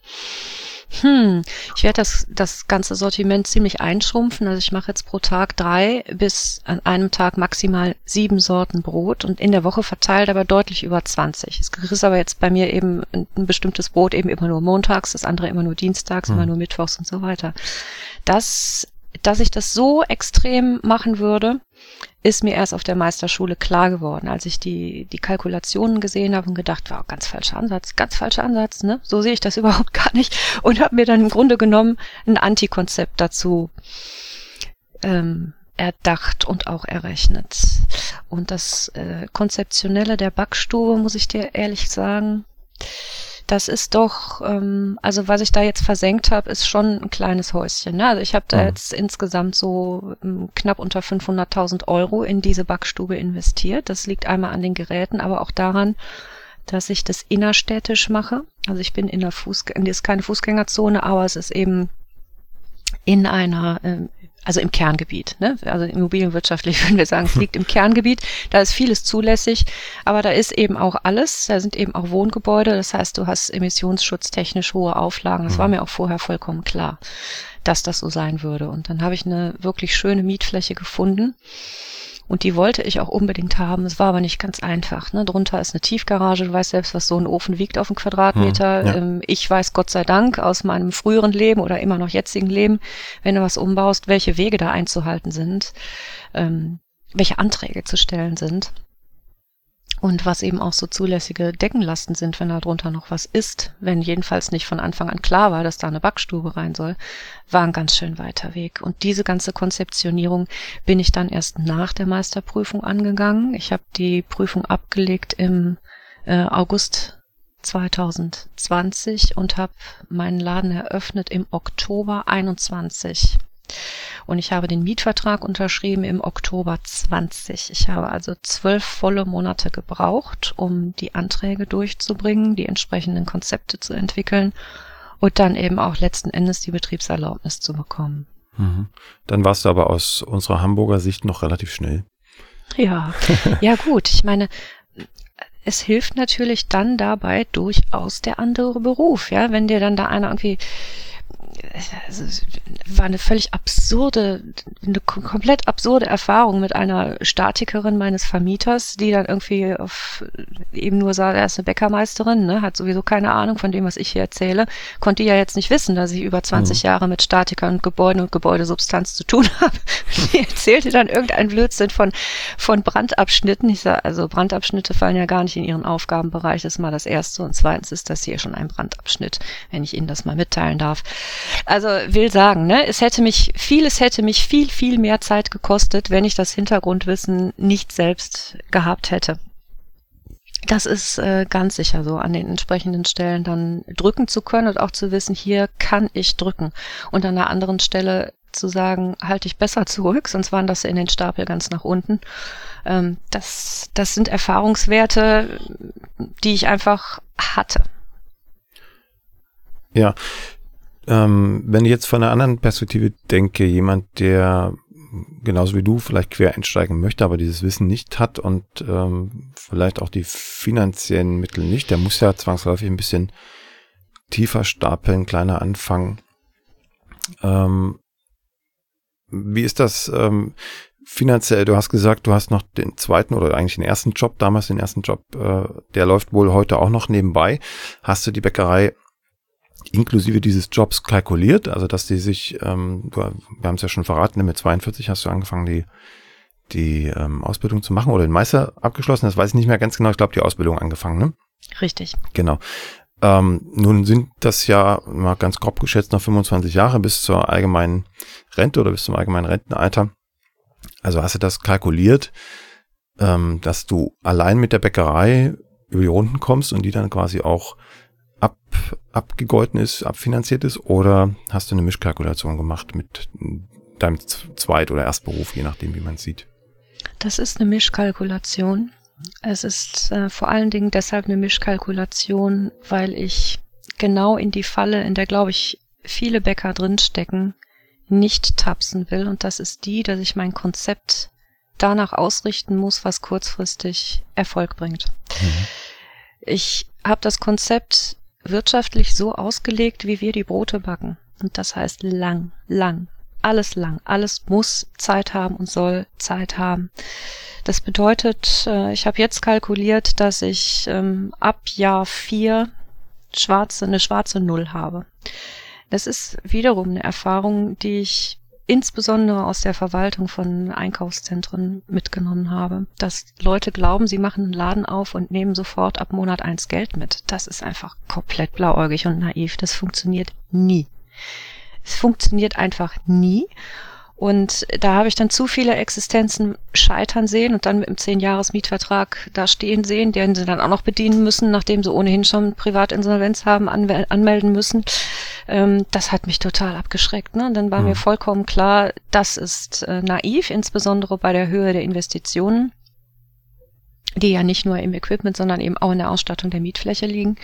Hm, ich werde das, das ganze Sortiment ziemlich einschrumpfen. Also ich mache jetzt pro Tag drei bis an einem Tag maximal sieben Sorten Brot und in der Woche verteilt aber deutlich über 20. Es ist aber jetzt bei mir eben ein, ein bestimmtes Brot eben immer nur montags, das andere immer nur dienstags, hm. immer nur mittwochs und so weiter. Das, dass ich das so extrem machen würde, ist mir erst auf der Meisterschule klar geworden, als ich die, die Kalkulationen gesehen habe und gedacht, wow, ganz falscher Ansatz, ganz falscher Ansatz, ne? So sehe ich das überhaupt gar nicht. Und habe mir dann im Grunde genommen ein Antikonzept dazu ähm, erdacht und auch errechnet. Und das äh, Konzeptionelle der Backstube, muss ich dir ehrlich sagen, das ist doch, ähm, also was ich da jetzt versenkt habe, ist schon ein kleines Häuschen. Ne? Also ich habe da mhm. jetzt insgesamt so ähm, knapp unter 500.000 Euro in diese Backstube investiert. Das liegt einmal an den Geräten, aber auch daran, dass ich das innerstädtisch mache. Also ich bin in der Fußgänger, ist keine Fußgängerzone, aber es ist eben in einer ähm, also im Kerngebiet, ne? also immobilienwirtschaftlich würden wir sagen, es liegt im Kerngebiet, da ist vieles zulässig, aber da ist eben auch alles, da sind eben auch Wohngebäude, das heißt, du hast emissionsschutztechnisch hohe Auflagen, das war mhm. mir auch vorher vollkommen klar, dass das so sein würde. Und dann habe ich eine wirklich schöne Mietfläche gefunden, und die wollte ich auch unbedingt haben. Es war aber nicht ganz einfach. Ne? Drunter ist eine Tiefgarage. Du weißt selbst, was so ein Ofen wiegt auf einen Quadratmeter. Hm, ja. Ähm, ich weiß Gott sei Dank aus meinem früheren Leben oder immer noch jetzigen Leben, wenn du was umbaust, welche Wege da einzuhalten sind, ähm, welche Anträge zu stellen sind und was eben auch so zulässige Deckenlasten sind, wenn da drunter noch was ist, wenn jedenfalls nicht von Anfang an klar war, dass da eine Backstube rein soll, war ein ganz schön weiter Weg. Und diese ganze Konzeptionierung bin ich dann erst nach der Meisterprüfung angegangen. Ich habe die Prüfung abgelegt im äh, August 2020 und habe meinen Laden eröffnet im Oktober 21. Und ich habe den Mietvertrag unterschrieben im Oktober 20. Ich habe also zwölf volle Monate gebraucht, um die Anträge durchzubringen, die entsprechenden Konzepte zu entwickeln und dann eben auch letzten Endes die Betriebserlaubnis zu bekommen. Mhm. Dann warst du aber aus unserer Hamburger Sicht noch relativ schnell. Ja, ja gut. Ich meine, es hilft natürlich dann dabei durchaus der andere Beruf, ja, wenn dir dann da einer irgendwie war eine völlig absurde, eine komplett absurde Erfahrung mit einer Statikerin meines Vermieters, die dann irgendwie auf, eben nur sah, er ist eine Bäckermeisterin, ne, hat sowieso keine Ahnung von dem, was ich hier erzähle, konnte ja jetzt nicht wissen, dass ich über 20 mhm. Jahre mit Statikern und Gebäuden und Gebäudesubstanz zu tun habe. Die erzählte dann irgendeinen Blödsinn von, von Brandabschnitten. Ich sage, also Brandabschnitte fallen ja gar nicht in ihren Aufgabenbereich, das ist mal das Erste. Und zweitens ist das hier schon ein Brandabschnitt, wenn ich Ihnen das mal mitteilen darf. Also will sagen, ne, es hätte mich, vieles hätte mich viel, viel mehr Zeit gekostet, wenn ich das Hintergrundwissen nicht selbst gehabt hätte. Das ist äh, ganz sicher so, an den entsprechenden Stellen dann drücken zu können und auch zu wissen, hier kann ich drücken. Und an einer anderen Stelle zu sagen, halte ich besser zurück, sonst waren das in den Stapel ganz nach unten. Ähm, das, das sind Erfahrungswerte, die ich einfach hatte. Ja, ähm, wenn ich jetzt von einer anderen Perspektive denke, jemand, der genauso wie du vielleicht quer einsteigen möchte, aber dieses Wissen nicht hat und ähm, vielleicht auch die finanziellen Mittel nicht, der muss ja zwangsläufig ein bisschen tiefer stapeln, kleiner anfangen. Ähm, wie ist das ähm, finanziell? Du hast gesagt, du hast noch den zweiten oder eigentlich den ersten Job, damals den ersten Job, äh, der läuft wohl heute auch noch nebenbei. Hast du die Bäckerei inklusive dieses Jobs kalkuliert, also dass die sich, ähm, wir haben es ja schon verraten, mit 42 hast du angefangen, die, die ähm, Ausbildung zu machen oder den Meister abgeschlossen, das weiß ich nicht mehr ganz genau, ich glaube die Ausbildung angefangen, ne? Richtig. Genau. Ähm, nun sind das ja mal ganz grob geschätzt noch 25 Jahre bis zur allgemeinen Rente oder bis zum allgemeinen Rentenalter. Also hast du das kalkuliert, ähm, dass du allein mit der Bäckerei über die Runden kommst und die dann quasi auch ab, abgegolten ist, abfinanziert ist, oder hast du eine Mischkalkulation gemacht mit deinem Zweit- oder Erstberuf, je nachdem, wie man es sieht? Das ist eine Mischkalkulation. Es ist äh, vor allen Dingen deshalb eine Mischkalkulation, weil ich genau in die Falle, in der, glaube ich, viele Bäcker drinstecken, nicht tapsen will. Und das ist die, dass ich mein Konzept danach ausrichten muss, was kurzfristig Erfolg bringt. Mhm. Ich habe das Konzept wirtschaftlich so ausgelegt, wie wir die Brote backen. Und das heißt lang, lang, alles lang, alles muss Zeit haben und soll Zeit haben. Das bedeutet, äh, ich habe jetzt kalkuliert, dass ich ähm, ab Jahr vier schwarze, eine schwarze Null habe. Das ist wiederum eine Erfahrung, die ich insbesondere aus der Verwaltung von Einkaufszentren mitgenommen habe, dass Leute glauben, sie machen einen Laden auf und nehmen sofort ab Monat eins Geld mit. Das ist einfach komplett blauäugig und naiv. Das funktioniert nie. Es funktioniert einfach nie. Und da habe ich dann zu viele Existenzen scheitern sehen und dann mit einem zehn Jahres Mietvertrag da stehen sehen, den sie dann auch noch bedienen müssen, nachdem sie ohnehin schon Privatinsolvenz haben anmelden müssen. Ähm, das hat mich total abgeschreckt. Ne? Und dann war mhm. mir vollkommen klar, das ist äh, naiv, insbesondere bei der Höhe der Investitionen, die ja nicht nur im Equipment, sondern eben auch in der Ausstattung der Mietfläche liegen.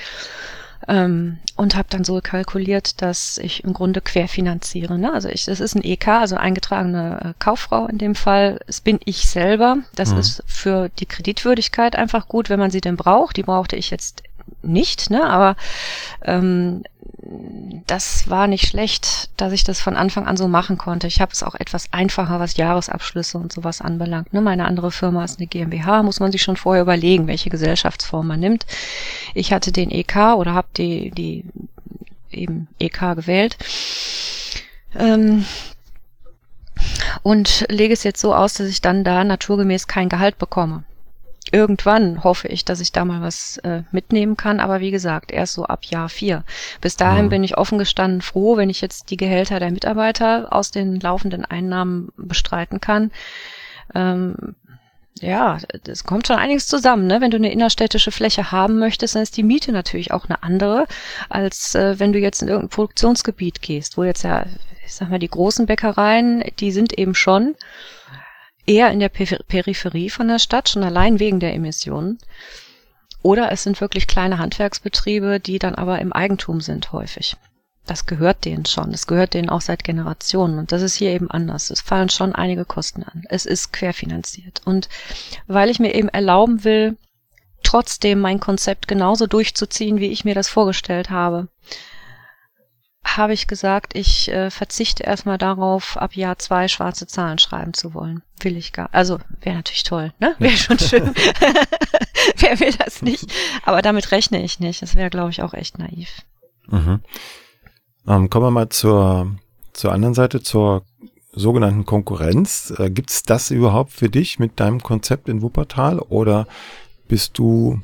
Ähm, und habe dann so kalkuliert, dass ich im Grunde querfinanziere. Ne? Also ich, das ist ein EK, also eingetragene äh, Kauffrau in dem Fall. Es bin ich selber. Das mhm. ist für die Kreditwürdigkeit einfach gut, wenn man sie denn braucht. Die brauchte ich jetzt nicht, ne? aber ähm, das war nicht schlecht, dass ich das von Anfang an so machen konnte. Ich habe es auch etwas einfacher, was Jahresabschlüsse und sowas anbelangt. Ne? Meine andere Firma ist eine GmbH, muss man sich schon vorher überlegen, welche Gesellschaftsform man nimmt. Ich hatte den EK oder habe die, die eben EK gewählt. Ähm, und lege es jetzt so aus, dass ich dann da naturgemäß kein Gehalt bekomme irgendwann hoffe ich, dass ich da mal was äh, mitnehmen kann. Aber wie gesagt, erst so ab Jahr vier. Bis dahin mhm. bin ich offen gestanden froh, wenn ich jetzt die Gehälter der Mitarbeiter aus den laufenden Einnahmen bestreiten kann. Ähm, ja, es kommt schon einiges zusammen. Ne? Wenn du eine innerstädtische Fläche haben möchtest, dann ist die Miete natürlich auch eine andere, als äh, wenn du jetzt in irgendein Produktionsgebiet gehst, wo jetzt ja, ich sag mal, die großen Bäckereien, die sind eben schon eher in der Peripherie von der Stadt, schon allein wegen der Emissionen. Oder es sind wirklich kleine Handwerksbetriebe, die dann aber im Eigentum sind häufig. Das gehört denen schon. Das gehört denen auch seit Generationen. Und das ist hier eben anders. Es fallen schon einige Kosten an. Es ist querfinanziert. Und weil ich mir eben erlauben will, trotzdem mein Konzept genauso durchzuziehen, wie ich mir das vorgestellt habe, habe ich gesagt, ich äh, verzichte erstmal darauf, ab Jahr zwei schwarze Zahlen schreiben zu wollen. Will ich gar. Also wäre natürlich toll, ne? Wäre schon schön. Wer will das nicht? Aber damit rechne ich nicht. Das wäre, glaube ich, auch echt naiv. Mhm. Ähm, kommen wir mal zur, zur anderen Seite, zur sogenannten Konkurrenz. Äh, Gibt es das überhaupt für dich mit deinem Konzept in Wuppertal oder bist du,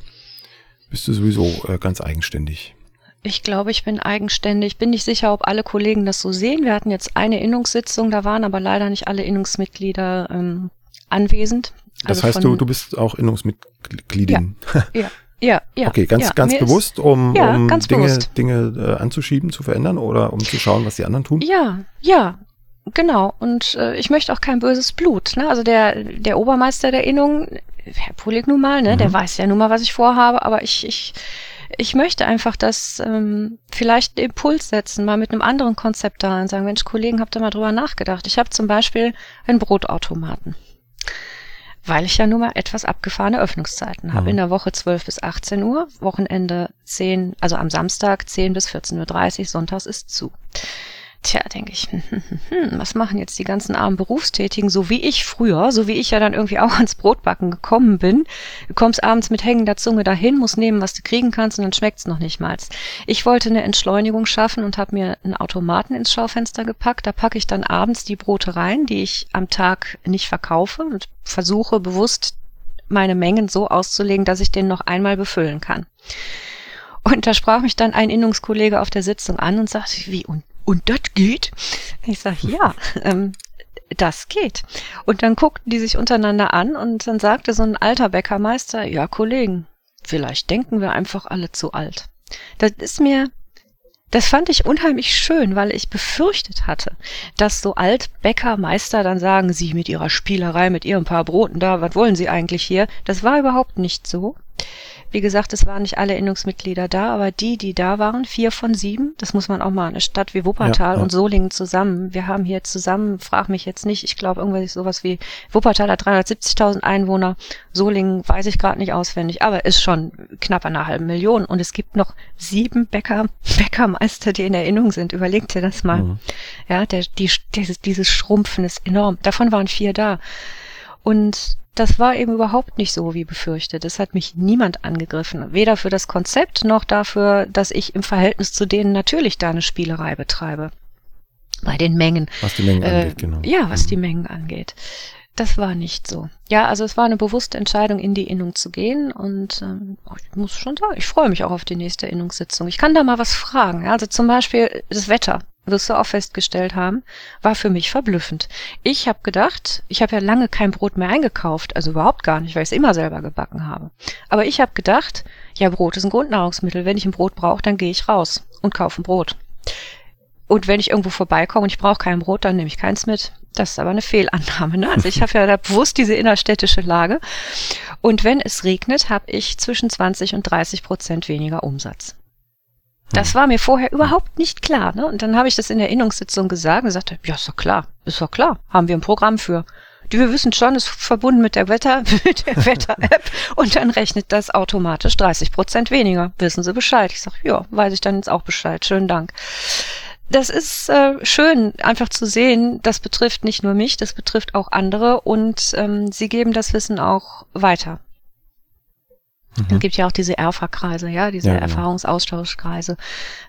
bist du sowieso äh, ganz eigenständig? Ich glaube, ich bin eigenständig. Bin nicht sicher, ob alle Kollegen das so sehen. Wir hatten jetzt eine Innungssitzung, da waren aber leider nicht alle Innungsmitglieder ähm, anwesend. Das also heißt, du, du bist auch Innungsmitgliedin. Ja, ja. Ja, ja. Okay, ganz, ja, ganz bewusst, um, ja, um ganz Dinge, bewusst. Dinge äh, anzuschieben, zu verändern oder um zu schauen, was die anderen tun? Ja, ja, genau. Und äh, ich möchte auch kein böses Blut. Ne? Also der, der Obermeister der Innung, Herr Pulik nun mal, ne, mhm. der weiß ja nun mal, was ich vorhabe, aber ich, ich, ich möchte einfach das ähm, vielleicht einen Impuls setzen, mal mit einem anderen Konzept da und sagen, Mensch, Kollegen, habt ihr mal drüber nachgedacht? Ich habe zum Beispiel einen Brotautomaten weil ich ja nun mal etwas abgefahrene Öffnungszeiten habe. Mhm. In der Woche 12 bis 18 Uhr, Wochenende 10, also am Samstag 10 bis 14.30 Uhr, sonntags ist zu. Tja, denke ich, hm, hm, hm, was machen jetzt die ganzen armen Berufstätigen, so wie ich früher, so wie ich ja dann irgendwie auch ans Brotbacken gekommen bin. Du kommst abends mit hängender Zunge dahin, musst nehmen, was du kriegen kannst und dann schmeckt's noch nicht mal. Ich wollte eine Entschleunigung schaffen und habe mir einen Automaten ins Schaufenster gepackt. Da packe ich dann abends die Brote rein, die ich am Tag nicht verkaufe und versuche bewusst meine Mengen so auszulegen, dass ich den noch einmal befüllen kann. Und da sprach mich dann ein Innungskollege auf der Sitzung an und sagte, wie, und und das geht? Ich sage, ja, ähm, das geht. Und dann guckten die sich untereinander an und dann sagte so ein alter Bäckermeister, ja, Kollegen, vielleicht denken wir einfach alle zu alt. Das ist mir, das fand ich unheimlich schön, weil ich befürchtet hatte, dass so Altbäckermeister dann sagen, sie mit ihrer Spielerei, mit ihren paar Broten da, was wollen sie eigentlich hier? Das war überhaupt nicht so. Wie gesagt, es waren nicht alle Innungsmitglieder da, aber die, die da waren, vier von sieben, das muss man auch mal, eine Stadt wie Wuppertal ja, ja. und Solingen zusammen. Wir haben hier zusammen, frag mich jetzt nicht, ich glaube irgendwas sowas wie, Wuppertal hat 370.000 Einwohner, Solingen weiß ich gerade nicht auswendig, aber ist schon knapp einer halben Million und es gibt noch sieben Bäcker, Bäckermeister, die in Erinnerung sind. Überleg dir das mal. Mhm. Ja, der, die, dieses, dieses Schrumpfen ist enorm. Davon waren vier da. Und das war eben überhaupt nicht so wie befürchtet. Es hat mich niemand angegriffen. Weder für das Konzept noch dafür, dass ich im Verhältnis zu denen natürlich da eine Spielerei betreibe. Bei den Mengen. Was die Mengen äh, angeht, genau. Ja, was mhm. die Mengen angeht. Das war nicht so. Ja, also es war eine bewusste Entscheidung, in die Innung zu gehen und ähm, ich muss schon sagen, ich freue mich auch auf die nächste Innungssitzung. Ich kann da mal was fragen. Also zum Beispiel das Wetter wirst du auch festgestellt haben, war für mich verblüffend. Ich habe gedacht, ich habe ja lange kein Brot mehr eingekauft, also überhaupt gar nicht, weil ich es immer selber gebacken habe. Aber ich habe gedacht, ja, Brot ist ein Grundnahrungsmittel. Wenn ich ein Brot brauche, dann gehe ich raus und kaufe ein Brot. Und wenn ich irgendwo vorbeikomme und ich brauche kein Brot, dann nehme ich keins mit. Das ist aber eine Fehlannahme. Ne? Also ich habe ja da bewusst diese innerstädtische Lage. Und wenn es regnet, habe ich zwischen 20 und 30 Prozent weniger Umsatz. Das hm. war mir vorher überhaupt nicht klar. Ne? Und dann habe ich das in der Erinnerungssitzung gesagt und sagte, ja, ist doch klar, ist doch klar, haben wir ein Programm für. Die wir wissen schon, ist verbunden mit der Wetter, mit der Wetter-App und dann rechnet das automatisch 30 Prozent weniger. Wissen Sie Bescheid? Ich sage, ja, weiß ich dann jetzt auch Bescheid. Schönen Dank. Das ist äh, schön, einfach zu sehen, das betrifft nicht nur mich, das betrifft auch andere und ähm, sie geben das Wissen auch weiter. Mhm. Es gibt ja auch diese ERFA-Kreise, ja, diese ja, genau. Erfahrungsaustauschkreise.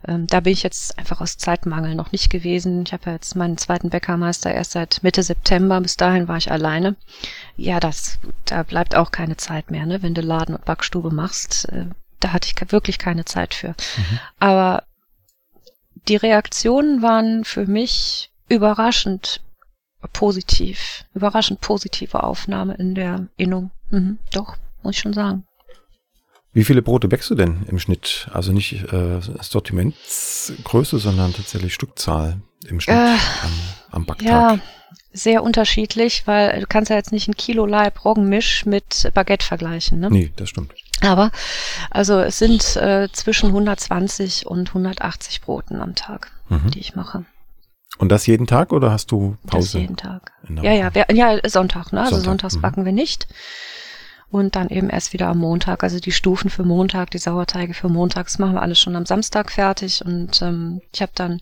Ähm, da bin ich jetzt einfach aus Zeitmangel noch nicht gewesen. Ich habe ja jetzt meinen zweiten Bäckermeister erst seit Mitte September. Bis dahin war ich alleine. Ja, das, da bleibt auch keine Zeit mehr, ne? Wenn du Laden und Backstube machst, äh, da hatte ich wirklich keine Zeit für. Mhm. Aber die Reaktionen waren für mich überraschend positiv, überraschend positive Aufnahme in der Innung. Mhm, doch, muss ich schon sagen. Wie viele Brote bäckst du denn im Schnitt? Also nicht äh, Sortimentsgröße, sondern tatsächlich Stückzahl im Schnitt äh, am, am Backtag. Ja, sehr unterschiedlich, weil du kannst ja jetzt nicht ein Kilo Leib Roggenmisch mit Baguette vergleichen. Ne? Nee, das stimmt. Aber also es sind äh, zwischen 120 und 180 Broten am Tag, mhm. die ich mache. Und das jeden Tag oder hast du Pause? Das jeden Tag. Ja, ja, ja, Sonntag, ne? Also Sonntag. sonntags mhm. backen wir nicht. Und dann eben erst wieder am Montag. Also die Stufen für Montag, die Sauerteige für Montag, das machen wir alles schon am Samstag fertig. Und ähm, ich habe dann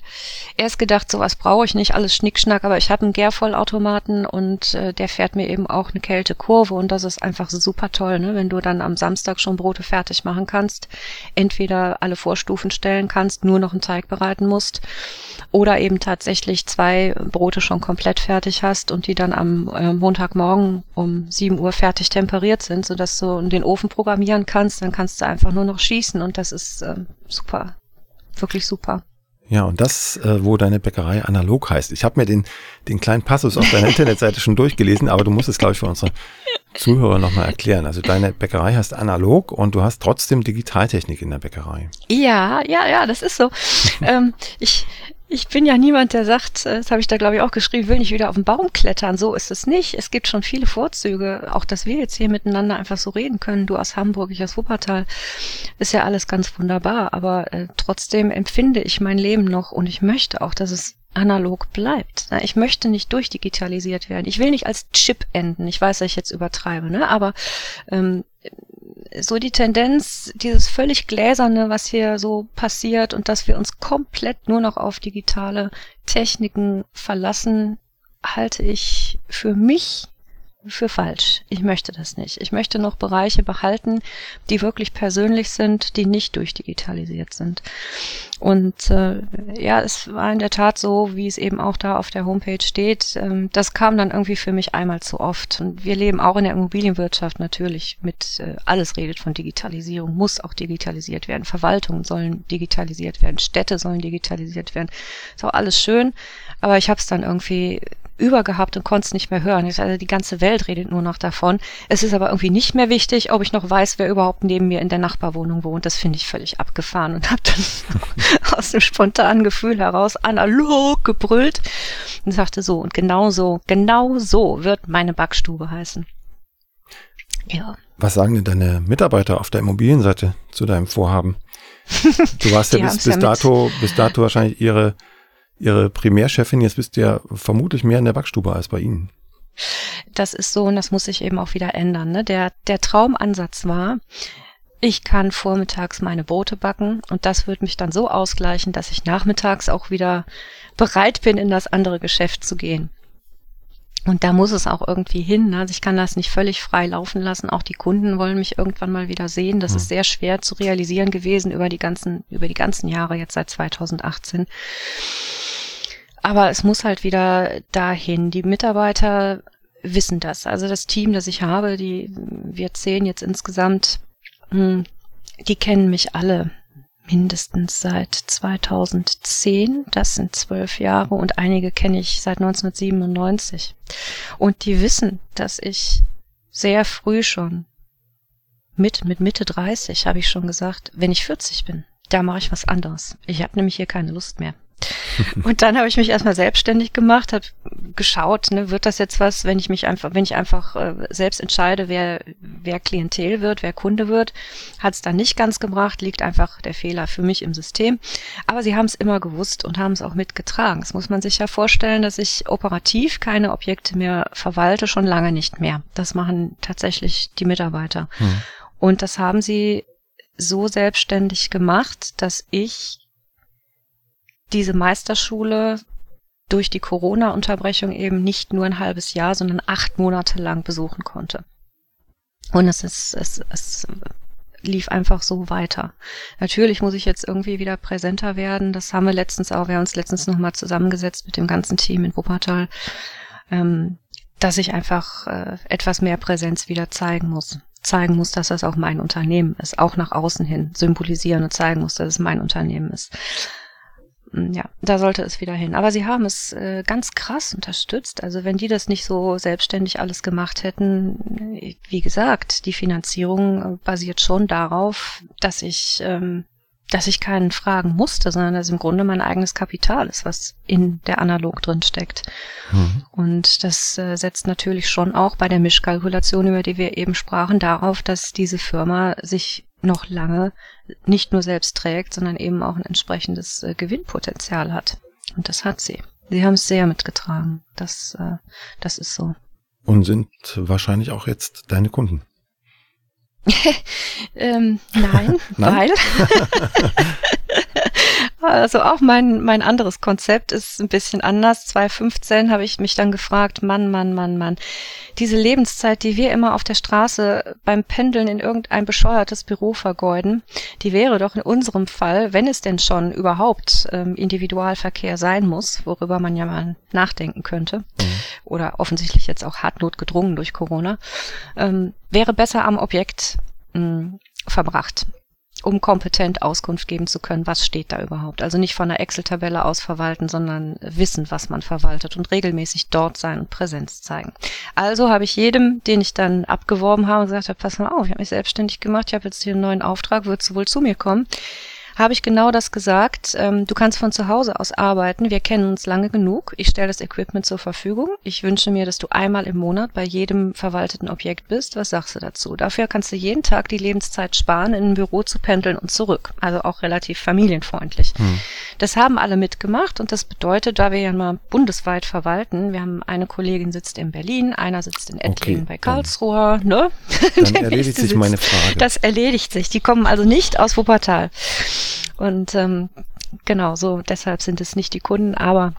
erst gedacht, sowas brauche ich nicht, alles Schnickschnack, aber ich habe einen Gärvollautomaten und äh, der fährt mir eben auch eine Kältekurve und das ist einfach super toll, ne? wenn du dann am Samstag schon Brote fertig machen kannst, entweder alle Vorstufen stellen kannst, nur noch einen Teig bereiten musst oder eben tatsächlich zwei Brote schon komplett fertig hast und die dann am äh, Montagmorgen um 7 Uhr fertig temperiert sind sind, sodass du den Ofen programmieren kannst, dann kannst du einfach nur noch schießen und das ist äh, super. Wirklich super. Ja, und das, äh, wo deine Bäckerei analog heißt. Ich habe mir den, den kleinen Passus auf deiner Internetseite schon durchgelesen, aber du musst es, glaube ich, für unsere Zuhörer nochmal erklären. Also deine Bäckerei heißt analog und du hast trotzdem Digitaltechnik in der Bäckerei. Ja, ja, ja, das ist so. ähm, ich, ich bin ja niemand, der sagt, äh, das habe ich da glaube ich auch geschrieben, will nicht wieder auf den Baum klettern. So ist es nicht. Es gibt schon viele Vorzüge. Auch, dass wir jetzt hier miteinander einfach so reden können. Du aus Hamburg, ich aus Wuppertal. Ist ja alles ganz wunderbar. Aber äh, trotzdem empfinde ich mein Leben noch und ich möchte auch, dass es analog bleibt. Ich möchte nicht durchdigitalisiert werden. Ich will nicht als Chip enden. Ich weiß, dass ich jetzt übertreibe, ne? aber ähm, so die Tendenz, dieses völlig Gläserne, was hier so passiert und dass wir uns komplett nur noch auf digitale Techniken verlassen, halte ich für mich für falsch. Ich möchte das nicht. Ich möchte noch Bereiche behalten, die wirklich persönlich sind, die nicht durchdigitalisiert sind. Und äh, ja, es war in der Tat so, wie es eben auch da auf der Homepage steht. Ähm, das kam dann irgendwie für mich einmal zu oft. Und wir leben auch in der Immobilienwirtschaft natürlich mit, äh, alles redet von Digitalisierung, muss auch digitalisiert werden. Verwaltungen sollen digitalisiert werden, Städte sollen digitalisiert werden. Ist auch alles schön, aber ich habe es dann irgendwie übergehabt und konnte es nicht mehr hören. Also die ganze Welt redet nur noch davon. Es ist aber irgendwie nicht mehr wichtig, ob ich noch weiß, wer überhaupt neben mir in der Nachbarwohnung wohnt. Das finde ich völlig abgefahren und habe dann aus dem spontanen Gefühl heraus analog gebrüllt und sagte so, und genau so, genau so wird meine Backstube heißen. Ja. Was sagen denn deine Mitarbeiter auf der Immobilienseite zu deinem Vorhaben? Du warst ja bis, bis ja dato, bis dato wahrscheinlich ihre Ihre Primärchefin, jetzt bist du ja vermutlich mehr in der Backstube als bei Ihnen. Das ist so und das muss sich eben auch wieder ändern. Ne? Der, der Traumansatz war, ich kann vormittags meine Brote backen und das wird mich dann so ausgleichen, dass ich nachmittags auch wieder bereit bin, in das andere Geschäft zu gehen. Und da muss es auch irgendwie hin. Ne? Also ich kann das nicht völlig frei laufen lassen. Auch die Kunden wollen mich irgendwann mal wieder sehen. Das mhm. ist sehr schwer zu realisieren gewesen über die ganzen, über die ganzen Jahre jetzt seit 2018. Aber es muss halt wieder dahin. Die Mitarbeiter wissen das. Also das Team, das ich habe, die, wir zehn jetzt insgesamt, hm, die kennen mich alle mindestens seit 2010. Das sind zwölf Jahre und einige kenne ich seit 1997. Und die wissen, dass ich sehr früh schon mit, mit Mitte 30 habe ich schon gesagt, wenn ich 40 bin, da mache ich was anderes. Ich habe nämlich hier keine Lust mehr. und dann habe ich mich erstmal selbstständig gemacht, habe geschaut, ne, wird das jetzt was, wenn ich mich einfach, wenn ich einfach äh, selbst entscheide, wer, wer Klientel wird, wer Kunde wird, hat es dann nicht ganz gebracht, liegt einfach der Fehler für mich im System. Aber sie haben es immer gewusst und haben es auch mitgetragen. Das muss man sich ja vorstellen, dass ich operativ keine Objekte mehr verwalte, schon lange nicht mehr. Das machen tatsächlich die Mitarbeiter. Hm. Und das haben sie so selbstständig gemacht, dass ich diese Meisterschule durch die Corona-Unterbrechung eben nicht nur ein halbes Jahr, sondern acht Monate lang besuchen konnte. Und es ist, es, es lief einfach so weiter. Natürlich muss ich jetzt irgendwie wieder präsenter werden. Das haben wir letztens auch, wir haben uns letztens nochmal zusammengesetzt mit dem ganzen Team in Wuppertal, ähm, dass ich einfach äh, etwas mehr Präsenz wieder zeigen muss. Zeigen muss, dass das auch mein Unternehmen ist, auch nach außen hin symbolisieren und zeigen muss, dass es mein Unternehmen ist. Hm, ja, da sollte es wieder hin. Aber sie haben es äh, ganz krass unterstützt. Also wenn die das nicht so selbstständig alles gemacht hätten, wie gesagt, die Finanzierung basiert schon darauf, dass ich, ähm, dass ich keinen fragen musste, sondern dass im Grunde mein eigenes Kapital ist, was in der Analog drin steckt. Mhm. Und das äh, setzt natürlich schon auch bei der Mischkalkulation, über die wir eben sprachen, darauf, dass diese Firma sich noch lange nicht nur selbst trägt, sondern eben auch ein entsprechendes äh, Gewinnpotenzial hat. Und das hat sie. Sie haben es sehr mitgetragen. Das, äh, das ist so. Und sind wahrscheinlich auch jetzt deine Kunden. ähm, nein, nein, weil Also auch mein, mein anderes Konzept ist ein bisschen anders. 2015 habe ich mich dann gefragt, Mann, Mann, Mann, Mann, diese Lebenszeit, die wir immer auf der Straße beim Pendeln in irgendein bescheuertes Büro vergeuden, die wäre doch in unserem Fall, wenn es denn schon überhaupt ähm, Individualverkehr sein muss, worüber man ja mal nachdenken könnte, mhm. oder offensichtlich jetzt auch hartnotgedrungen durch Corona, ähm, wäre besser am Objekt mh, mm, verbracht um kompetent Auskunft geben zu können, was steht da überhaupt. Also nicht von der Excel-Tabelle aus verwalten, sondern wissen, was man verwaltet und regelmäßig dort sein und Präsenz zeigen. Also habe ich jedem, den ich dann abgeworben habe, gesagt, pass mal auf, ich habe mich selbstständig gemacht, ich habe jetzt hier einen neuen Auftrag, würdest du wohl zu mir kommen? Habe ich genau das gesagt. Ähm, du kannst von zu Hause aus arbeiten. Wir kennen uns lange genug. Ich stelle das Equipment zur Verfügung. Ich wünsche mir, dass du einmal im Monat bei jedem verwalteten Objekt bist. Was sagst du dazu? Dafür kannst du jeden Tag die Lebenszeit sparen, in ein Büro zu pendeln und zurück. Also auch relativ familienfreundlich. Hm. Das haben alle mitgemacht und das bedeutet, da wir ja mal bundesweit verwalten, wir haben eine Kollegin sitzt in Berlin, einer sitzt in Ettlingen okay, bei Karlsruhe, ne? Dann erledigt sich meine Frage. Das erledigt sich. Die kommen also nicht aus Wuppertal. Und ähm, genau, so deshalb sind es nicht die Kunden, aber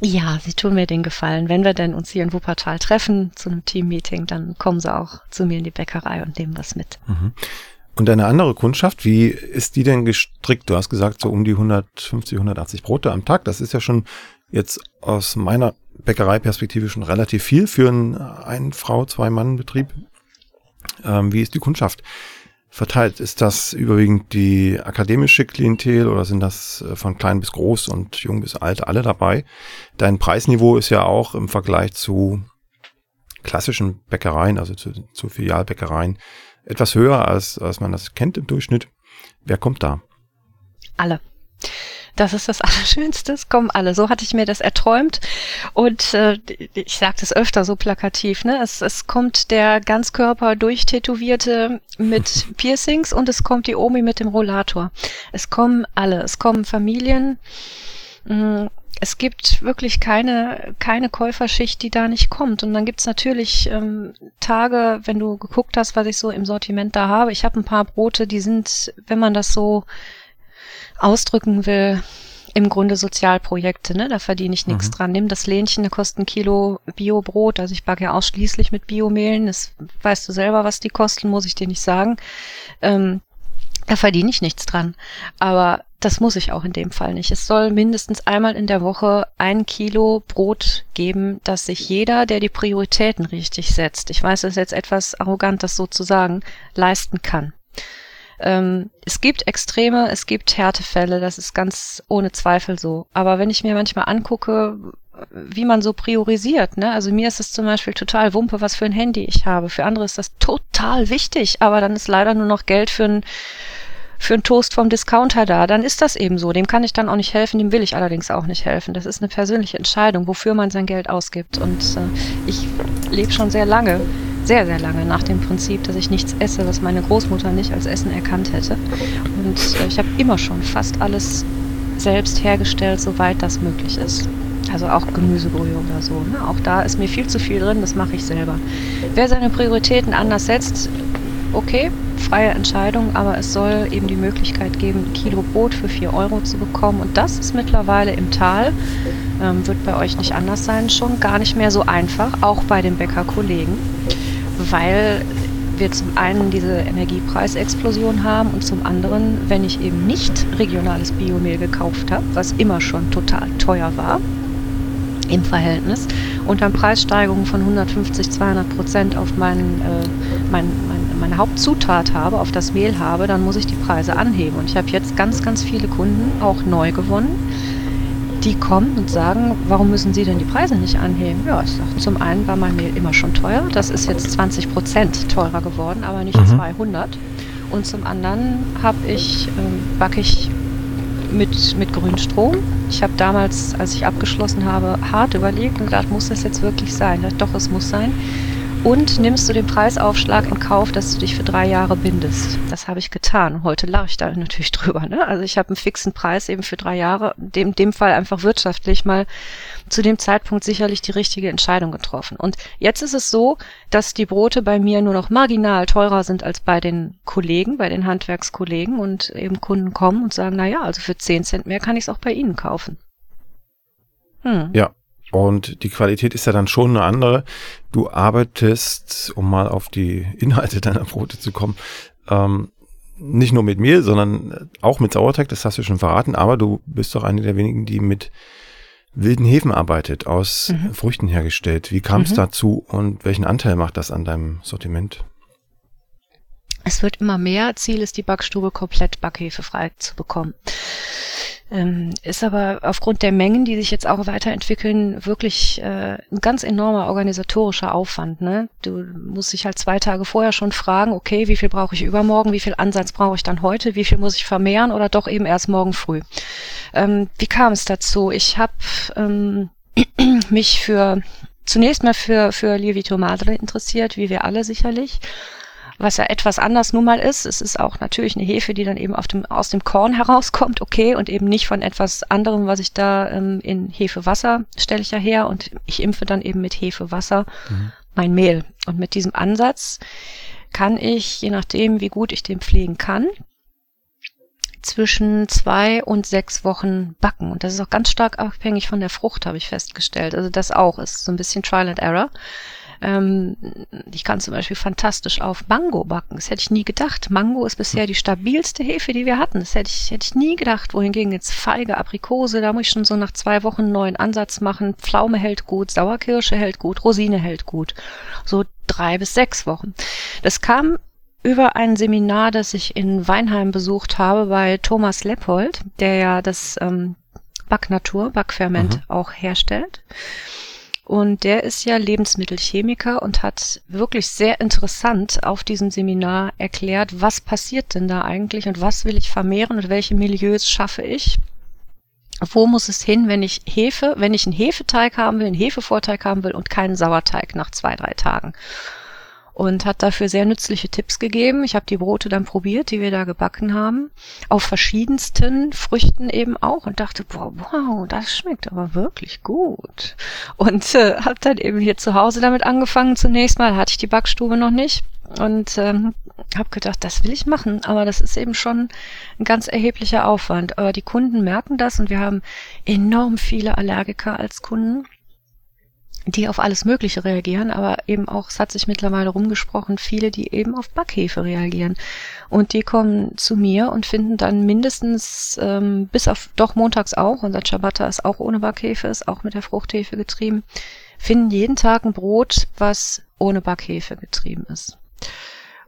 ja, sie tun mir den Gefallen. Wenn wir denn uns hier in Wuppertal treffen zu einem Team-Meeting, dann kommen sie auch zu mir in die Bäckerei und nehmen was mit. Mhm. Und eine andere Kundschaft, wie ist die denn gestrickt? Du hast gesagt, so um die 150, 180 Brote am Tag. Das ist ja schon jetzt aus meiner Bäckereiperspektive schon relativ viel für einen ein Frau, zwei Mann Betrieb. Ähm, wie ist die Kundschaft? Verteilt? Ist das überwiegend die akademische Klientel oder sind das äh, von klein bis groß und jung bis alt alle dabei? Dein Preisniveau ist ja auch im Vergleich zu klassischen Bäckereien, also zu, zu Filialbäckereien, etwas höher, als, als man das kennt im Durchschnitt. Wer kommt da? Alle. Das ist das Allerschönste, es kommen alle. So hatte ich mir das erträumt. Und äh, ich sage das öfter so plakativ, ne? Es, es kommt der Ganzkörper durchtätowierte mit Piercings und es kommt die Omi mit dem Rollator. Es kommen alle. Es kommen Familien. Mm, es gibt wirklich keine, keine Käuferschicht, die da nicht kommt. Und dann gibt's natürlich ähm, Tage, wenn du geguckt hast, was ich so im Sortiment da habe. Ich habe ein paar Brote, die sind, wenn man das so ausdrücken will, im Grunde Sozialprojekte, ne? Da verdiene ich nichts mhm. dran. Nimm das Lähnchen, da kostet ein Kilo Biobrot. Also ich backe ja ausschließlich mit Biomehlen. Das weißt du selber, was die kosten, muss ich dir nicht sagen. Ähm, da verdiene ich nichts dran. Aber das muss ich auch in dem Fall nicht. Es soll mindestens einmal in der Woche ein Kilo Brot geben, dass sich jeder, der die Prioritäten richtig setzt, ich weiß, es ist jetzt etwas arrogant, das so zu sagen, leisten kann. Ähm, es gibt Extreme, es gibt Härtefälle, das ist ganz ohne Zweifel so. Aber wenn ich mir manchmal angucke, wie man so priorisiert, ne? Also mir ist es zum Beispiel total Wumpe, was für ein Handy ich habe. Für andere ist das total wichtig, aber dann ist leider nur noch Geld für ein für einen Toast vom Discounter da, dann ist das eben so. Dem kann ich dann auch nicht helfen, dem will ich allerdings auch nicht helfen. Das ist eine persönliche Entscheidung, wofür man sein Geld ausgibt. Und äh, ich lebe schon sehr lange sehr, sehr lange nach dem Prinzip, dass ich nichts esse, was meine Großmutter nicht als Essen erkannt hätte. Und äh, ich habe immer schon fast alles selbst hergestellt, soweit das möglich ist. Also auch Gemüsebrühe oder so. Ne? Auch da ist mir viel zu viel drin, das mache ich selber. Wer seine Prioritäten anders setzt, okay, freie Entscheidung, aber es soll eben die Möglichkeit geben, ein Kilo Brot für 4 Euro zu bekommen. Und das ist mittlerweile im Tal, ähm, wird bei euch nicht anders sein, schon gar nicht mehr so einfach, auch bei den Bäckerkollegen weil wir zum einen diese Energiepreisexplosion haben und zum anderen, wenn ich eben nicht regionales Biomehl gekauft habe, was immer schon total teuer war im Verhältnis, und dann Preissteigerungen von 150, 200 Prozent auf meinen, äh, mein, meine Hauptzutat habe, auf das Mehl habe, dann muss ich die Preise anheben. Und ich habe jetzt ganz, ganz viele Kunden auch neu gewonnen, die kommen und sagen, warum müssen Sie denn die Preise nicht anheben? Ja, ich sage, zum einen war mein Mehl immer schon teuer, das ist jetzt 20 Prozent teurer geworden, aber nicht mhm. 200. Und zum anderen habe ich, ähm, backe ich mit, mit Grünstrom. Ich habe damals, als ich abgeschlossen habe, hart überlegt und gedacht, muss das jetzt wirklich sein? Dachte, doch, es muss sein. Und nimmst du den Preisaufschlag in Kauf, dass du dich für drei Jahre bindest? Das habe ich getan. Heute lache ich da natürlich drüber. Ne? Also ich habe einen fixen Preis eben für drei Jahre, in dem Fall einfach wirtschaftlich mal zu dem Zeitpunkt sicherlich die richtige Entscheidung getroffen. Und jetzt ist es so, dass die Brote bei mir nur noch marginal teurer sind als bei den Kollegen, bei den Handwerkskollegen und eben Kunden kommen und sagen, na ja, also für 10 Cent mehr kann ich es auch bei Ihnen kaufen. Hm. Ja, und die Qualität ist ja dann schon eine andere. Du arbeitest, um mal auf die Inhalte deiner Brote zu kommen, ähm, nicht nur mit Mehl, sondern auch mit Sauerteig, das hast du schon verraten, aber du bist doch eine der wenigen, die mit wilden Hefen arbeitet, aus mhm. Früchten hergestellt. Wie kam es mhm. dazu und welchen Anteil macht das an deinem Sortiment? Es wird immer mehr. Ziel ist, die Backstube komplett backhefefrei zu bekommen. Ähm, ist aber aufgrund der Mengen, die sich jetzt auch weiterentwickeln, wirklich äh, ein ganz enormer organisatorischer Aufwand. Ne? Du musst dich halt zwei Tage vorher schon fragen, okay, wie viel brauche ich übermorgen, wie viel Ansatz brauche ich dann heute, wie viel muss ich vermehren oder doch eben erst morgen früh. Ähm, wie kam es dazu? Ich habe ähm, mich für zunächst mal für, für Lievito Madre interessiert, wie wir alle sicherlich was ja etwas anders nun mal ist. Es ist auch natürlich eine Hefe, die dann eben auf dem, aus dem Korn herauskommt, okay, und eben nicht von etwas anderem, was ich da ähm, in Hefewasser stelle ich ja her und ich impfe dann eben mit Hefewasser mhm. mein Mehl. Und mit diesem Ansatz kann ich, je nachdem, wie gut ich den pflegen kann, zwischen zwei und sechs Wochen backen. Und das ist auch ganz stark abhängig von der Frucht, habe ich festgestellt. Also das auch ist so ein bisschen Trial and Error. Ähm, ich kann zum Beispiel fantastisch auf Mango backen. Das hätte ich nie gedacht. Mango ist bisher die stabilste Hefe, die wir hatten. Das hätte ich, hätte ich nie gedacht. Wohingegen jetzt Feige, Aprikose, da muss ich schon so nach zwei Wochen einen neuen Ansatz machen. Pflaume hält gut, Sauerkirsche hält gut, Rosine hält gut. So drei bis sechs Wochen. Das kam über ein Seminar, das ich in Weinheim besucht habe bei Thomas Leppold, der ja das ähm, Backnatur, Backferment mhm. auch herstellt. Und der ist ja Lebensmittelchemiker und hat wirklich sehr interessant auf diesem Seminar erklärt, was passiert denn da eigentlich und was will ich vermehren und welche Milieus schaffe ich. Wo muss es hin, wenn ich Hefe, wenn ich einen Hefeteig haben will, einen Hefevorteig haben will und keinen Sauerteig nach zwei, drei Tagen? Und hat dafür sehr nützliche Tipps gegeben. Ich habe die Brote dann probiert, die wir da gebacken haben, auf verschiedensten Früchten eben auch und dachte, boah, wow, das schmeckt aber wirklich gut. Und äh, habe dann eben hier zu Hause damit angefangen. Zunächst mal hatte ich die Backstube noch nicht und ähm, habe gedacht, das will ich machen, aber das ist eben schon ein ganz erheblicher Aufwand. Aber die Kunden merken das und wir haben enorm viele Allergiker als Kunden die auf alles Mögliche reagieren, aber eben auch, es hat sich mittlerweile rumgesprochen, viele, die eben auf Backhefe reagieren. Und die kommen zu mir und finden dann mindestens, ähm, bis auf, doch montags auch, unser Ciabatta ist auch ohne Backhefe, ist auch mit der Fruchthefe getrieben, finden jeden Tag ein Brot, was ohne Backhefe getrieben ist.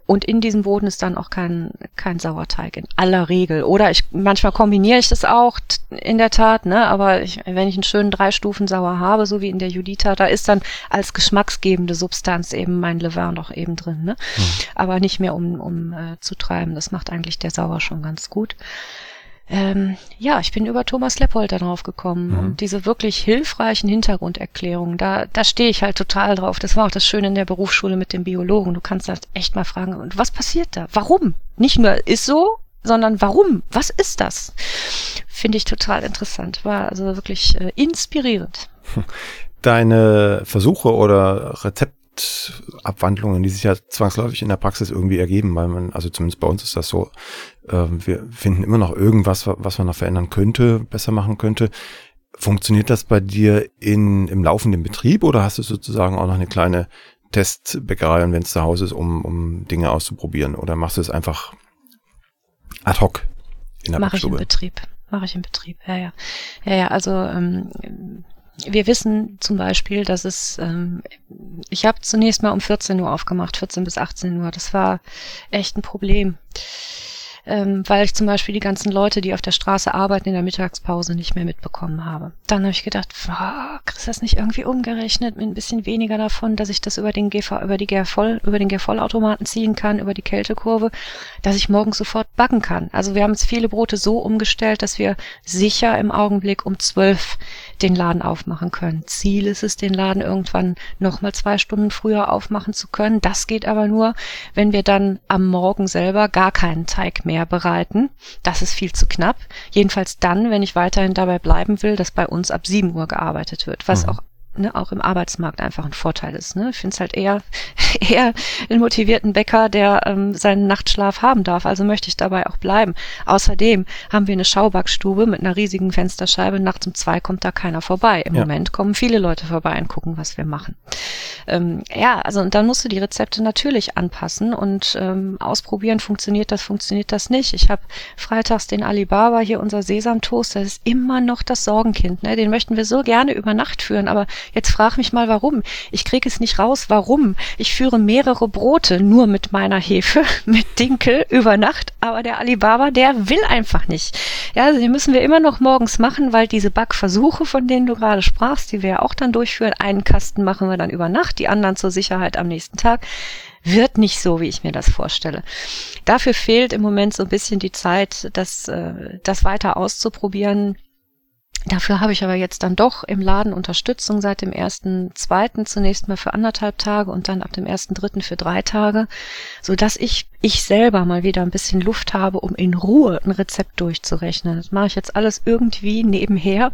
Und in diesem Boden ist dann auch kein, kein Sauerteig in aller Regel. Oder ich, manchmal kombiniere ich das auch in der Tat, ne? Aber ich, wenn ich einen schönen drei Stufen Sauer habe, so wie in der Judita, da ist dann als geschmacksgebende Substanz eben mein Levain noch eben drin, ne? Mhm. Aber nicht mehr um, um äh, zu treiben. Das macht eigentlich der Sauer schon ganz gut ähm, ja, ich bin über Thomas Leppold darauf gekommen mhm. und diese wirklich hilfreichen Hintergrunderklärungen, da, da stehe ich halt total drauf. Das war auch das Schöne in der Berufsschule mit dem Biologen. Du kannst das echt mal fragen, und was passiert da? Warum? Nicht nur ist so, sondern warum? Was ist das? Finde ich total interessant. War also wirklich äh, inspirierend. Deine Versuche oder Rezepte Abwandlungen, die sich ja zwangsläufig in der Praxis irgendwie ergeben, weil man, also zumindest bei uns ist das so, wir finden immer noch irgendwas, was man noch verändern könnte, besser machen könnte. Funktioniert das bei dir in, im laufenden Betrieb oder hast du sozusagen auch noch eine kleine Testbäckerei und wenn es zu Hause ist, um, um Dinge auszuprobieren? Oder machst du es einfach ad hoc in der Mach Backstube? ich im Betrieb. Mache ich im Betrieb, ja, ja. Ja, ja, also ähm, wir wissen zum Beispiel, dass es, ähm, ich habe zunächst mal um 14 Uhr aufgemacht, 14 bis 18 Uhr. Das war echt ein Problem. Ähm, weil ich zum Beispiel die ganzen Leute, die auf der Straße arbeiten, in der Mittagspause nicht mehr mitbekommen habe. Dann habe ich gedacht, oh, kriegst du das nicht irgendwie umgerechnet mit ein bisschen weniger davon, dass ich das über den GV, über die GV, über den GV-Automaten ziehen kann, über die Kältekurve, dass ich morgens sofort backen kann. Also wir haben jetzt viele Brote so umgestellt, dass wir sicher im Augenblick um zwölf den Laden aufmachen können. Ziel ist es, den Laden irgendwann nochmal zwei Stunden früher aufmachen zu können. Das geht aber nur, wenn wir dann am Morgen selber gar keinen Teig mehr bereiten. Das ist viel zu knapp. Jedenfalls dann, wenn ich weiterhin dabei bleiben will, dass bei uns ab 7 Uhr gearbeitet wird, was mhm. auch ne, auch im Arbeitsmarkt einfach ein Vorteil ist. Ne? Ich finde es halt eher, eher einen motivierten Bäcker, der ähm, seinen Nachtschlaf haben darf. Also möchte ich dabei auch bleiben. Außerdem haben wir eine Schaubackstube mit einer riesigen Fensterscheibe. Nachts um zwei kommt da keiner vorbei. Im ja. Moment kommen viele Leute vorbei und gucken, was wir machen. Ähm, ja, also und dann musst du die Rezepte natürlich anpassen und ähm, ausprobieren, funktioniert das, funktioniert das nicht. Ich habe freitags den Alibaba, hier unser Sesamtoast, das ist immer noch das Sorgenkind. Ne? Den möchten wir so gerne über Nacht führen, aber Jetzt frag mich mal, warum. Ich kriege es nicht raus, warum. Ich führe mehrere Brote nur mit meiner Hefe, mit Dinkel über Nacht, aber der Alibaba, der will einfach nicht. Ja, also die müssen wir immer noch morgens machen, weil diese Backversuche, von denen du gerade sprachst, die wir ja auch dann durchführen, einen Kasten machen wir dann über Nacht, die anderen zur Sicherheit am nächsten Tag wird nicht so, wie ich mir das vorstelle. Dafür fehlt im Moment so ein bisschen die Zeit, das, äh, das weiter auszuprobieren. Dafür habe ich aber jetzt dann doch im Laden Unterstützung seit dem ersten, zweiten zunächst mal für anderthalb Tage und dann ab dem ersten, dritten für drei Tage, so dass ich, ich selber mal wieder ein bisschen Luft habe, um in Ruhe ein Rezept durchzurechnen. Das mache ich jetzt alles irgendwie nebenher.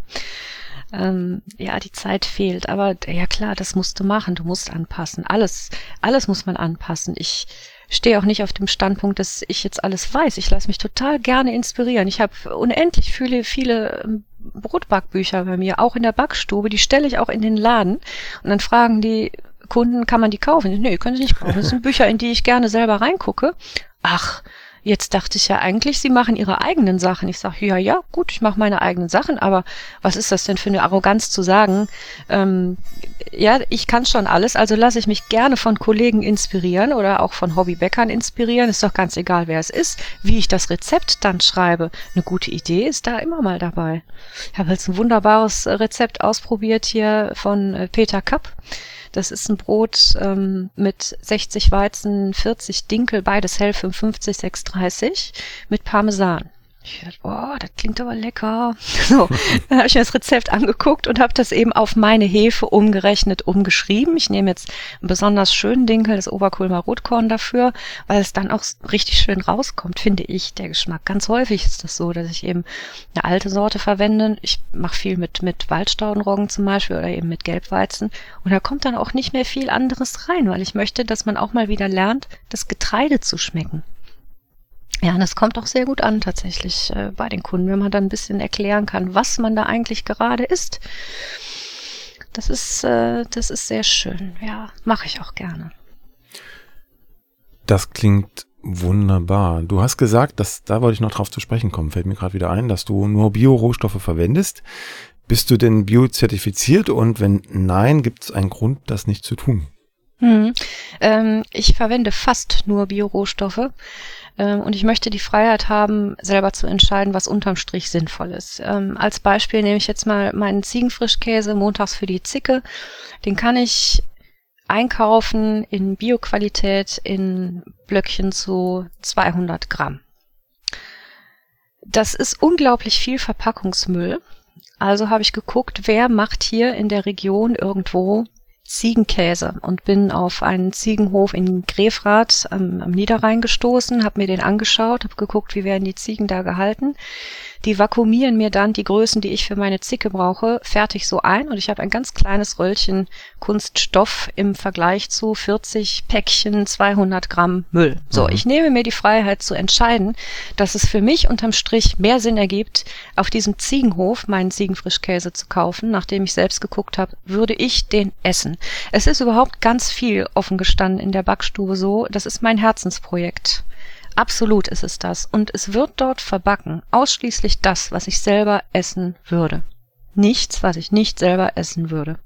Ähm, ja, die Zeit fehlt. Aber ja klar, das musst du machen. Du musst anpassen. Alles, alles muss man anpassen. Ich, stehe auch nicht auf dem Standpunkt, dass ich jetzt alles weiß. Ich lasse mich total gerne inspirieren. Ich habe unendlich viele, viele ähm, Brotbackbücher bei mir, auch in der Backstube. Die stelle ich auch in den Laden. Und dann fragen die Kunden, kann man die kaufen? Nee, können sie nicht kaufen. Das sind Bücher, in die ich gerne selber reingucke. Ach, Jetzt dachte ich ja eigentlich, sie machen ihre eigenen Sachen. Ich sage, ja, ja, gut, ich mache meine eigenen Sachen, aber was ist das denn für eine Arroganz zu sagen? Ähm, ja, ich kann schon alles, also lasse ich mich gerne von Kollegen inspirieren oder auch von Hobbybäckern inspirieren. Ist doch ganz egal, wer es ist. Wie ich das Rezept dann schreibe, eine gute Idee ist da immer mal dabei. Ich habe jetzt ein wunderbares Rezept ausprobiert hier von äh, Peter Kapp. Das ist ein Brot ähm, mit 60 Weizen, 40 Dinkel, beides hell 55, 630 mit Parmesan. Ich dachte, boah, das klingt aber lecker. So, dann habe ich mir das Rezept angeguckt und habe das eben auf meine Hefe umgerechnet, umgeschrieben. Ich nehme jetzt einen besonders schönen Dinkel, das Oberkulmer Rotkorn dafür, weil es dann auch richtig schön rauskommt, finde ich, der Geschmack. Ganz häufig ist das so, dass ich eben eine alte Sorte verwende. Ich mache viel mit, mit Waldstaudenroggen zum Beispiel oder eben mit Gelbweizen. Und da kommt dann auch nicht mehr viel anderes rein, weil ich möchte, dass man auch mal wieder lernt, das Getreide zu schmecken. Ja, das kommt auch sehr gut an tatsächlich äh, bei den Kunden, wenn man dann ein bisschen erklären kann, was man da eigentlich gerade isst. Das ist, äh, das ist sehr schön. Ja, mache ich auch gerne. Das klingt wunderbar. Du hast gesagt, dass da wollte ich noch drauf zu sprechen kommen. Fällt mir gerade wieder ein, dass du nur Bio-Rohstoffe verwendest. Bist du denn biozertifiziert und wenn nein, gibt es einen Grund, das nicht zu tun? Hm. Ähm, ich verwende fast nur Biorohstoffe. Ähm, und ich möchte die Freiheit haben, selber zu entscheiden, was unterm Strich sinnvoll ist. Ähm, als Beispiel nehme ich jetzt mal meinen Ziegenfrischkäse montags für die Zicke. Den kann ich einkaufen in Bioqualität in Blöckchen zu 200 Gramm. Das ist unglaublich viel Verpackungsmüll. Also habe ich geguckt, wer macht hier in der Region irgendwo Ziegenkäse und bin auf einen Ziegenhof in Grefrath am, am Niederrhein gestoßen, habe mir den angeschaut, habe geguckt, wie werden die Ziegen da gehalten. Die vakuumieren mir dann die Größen, die ich für meine Zicke brauche, fertig so ein und ich habe ein ganz kleines Röllchen Kunststoff im Vergleich zu 40 Päckchen 200 Gramm Müll. So, mhm. ich nehme mir die Freiheit zu entscheiden, dass es für mich unterm Strich mehr Sinn ergibt, auf diesem Ziegenhof meinen Ziegenfrischkäse zu kaufen, nachdem ich selbst geguckt habe, würde ich den essen. Es ist überhaupt ganz viel offen gestanden in der Backstube so, das ist mein Herzensprojekt. Absolut ist es das. Und es wird dort verbacken. Ausschließlich das, was ich selber essen würde. Nichts, was ich nicht selber essen würde.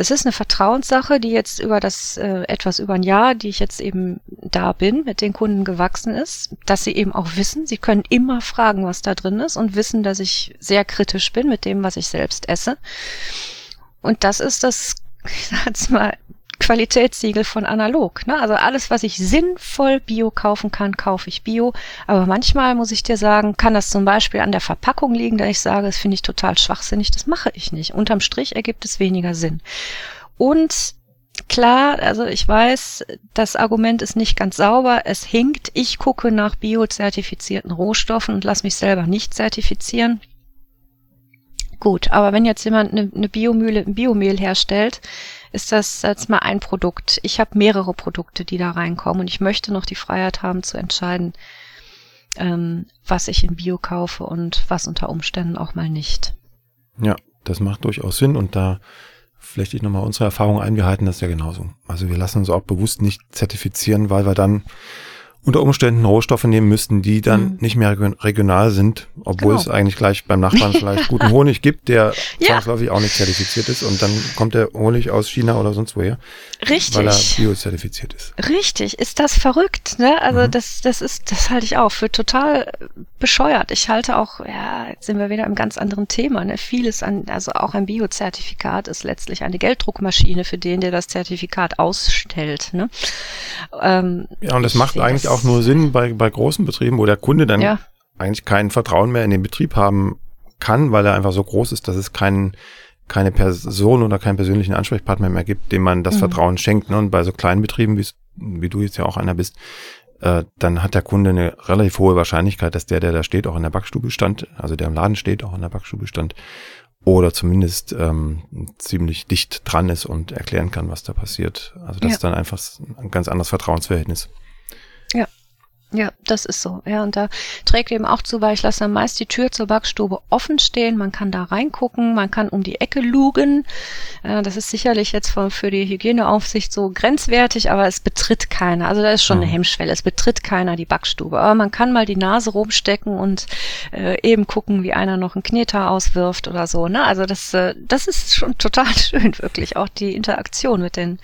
Es ist eine Vertrauenssache, die jetzt über das äh, etwas über ein Jahr, die ich jetzt eben da bin, mit den Kunden gewachsen ist, dass sie eben auch wissen, sie können immer fragen, was da drin ist und wissen, dass ich sehr kritisch bin mit dem, was ich selbst esse. Und das ist das, ich sag's mal, Qualitätssiegel von analog. Ne? Also alles, was ich sinnvoll bio kaufen kann, kaufe ich bio. Aber manchmal muss ich dir sagen, kann das zum Beispiel an der Verpackung liegen, da ich sage, das finde ich total schwachsinnig, das mache ich nicht. Unterm Strich ergibt es weniger Sinn. Und klar, also ich weiß, das Argument ist nicht ganz sauber, es hinkt. Ich gucke nach biozertifizierten Rohstoffen und lasse mich selber nicht zertifizieren. Gut, aber wenn jetzt jemand eine, eine Biomühle, ein Biomehl herstellt, ist das jetzt mal ein Produkt. Ich habe mehrere Produkte, die da reinkommen und ich möchte noch die Freiheit haben zu entscheiden, ähm, was ich in Bio kaufe und was unter Umständen auch mal nicht. Ja, das macht durchaus Sinn und da flechte ich nochmal unsere Erfahrung ein, wir halten das ja genauso. Also wir lassen uns auch bewusst nicht zertifizieren, weil wir dann unter Umständen Rohstoffe nehmen müssten, die dann mhm. nicht mehr regional sind, obwohl genau. es eigentlich gleich beim Nachbarn vielleicht guten Honig gibt, der ja. zwangsläufig auch nicht zertifiziert ist und dann kommt der Honig aus China oder sonst woher. Richtig. Weil er biozertifiziert ist. Richtig. Ist das verrückt, ne? Also mhm. das, das ist, das halte ich auch für total bescheuert. Ich halte auch, ja, jetzt sind wir wieder im ganz anderen Thema, ne? Vieles an, also auch ein Biozertifikat ist letztlich eine Gelddruckmaschine für den, der das Zertifikat ausstellt, ne? Ähm, ja, und das macht eigentlich auch nur Sinn bei, bei großen Betrieben, wo der Kunde dann ja. eigentlich kein Vertrauen mehr in den Betrieb haben kann, weil er einfach so groß ist, dass es keinen keine Person oder keinen persönlichen Ansprechpartner mehr gibt, dem man das mhm. Vertrauen schenkt. Ne? Und bei so kleinen Betrieben, wie du jetzt ja auch einer bist, äh, dann hat der Kunde eine relativ hohe Wahrscheinlichkeit, dass der, der da steht, auch in der Backstube stand, also der im Laden steht, auch in der Backstube stand, oder zumindest ähm, ziemlich dicht dran ist und erklären kann, was da passiert. Also das ja. ist dann einfach ein ganz anderes Vertrauensverhältnis. Ja, das ist so. Ja, und da trägt eben auch zu, weil ich lasse dann meist die Tür zur Backstube offen stehen. Man kann da reingucken, man kann um die Ecke lugen. Äh, das ist sicherlich jetzt für die Hygieneaufsicht so grenzwertig, aber es betritt keiner. Also da ist schon eine mhm. Hemmschwelle. Es betritt keiner die Backstube. Aber man kann mal die Nase rumstecken und äh, eben gucken, wie einer noch einen Kneter auswirft oder so. Ne? Also das, äh, das ist schon total schön, wirklich auch die Interaktion mit den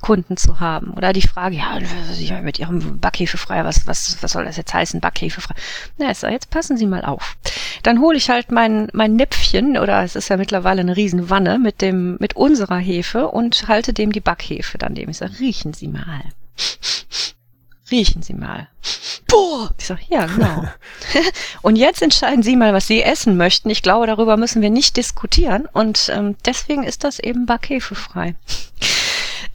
Kunden zu haben. Oder die Frage, ja, mit ihrem Backhefefrei, was, was was soll das jetzt heißen, Backhefefrei? Na, ist jetzt passen Sie mal auf. Dann hole ich halt mein, mein Näpfchen, oder es ist ja mittlerweile eine Riesenwanne mit dem, mit unserer Hefe und halte dem die Backhefe daneben. Ich sage, riechen Sie mal. Riechen Sie mal. Boah! Ich sage, ja, genau. und jetzt entscheiden Sie mal, was Sie essen möchten. Ich glaube, darüber müssen wir nicht diskutieren. Und ähm, deswegen ist das eben backhefefrei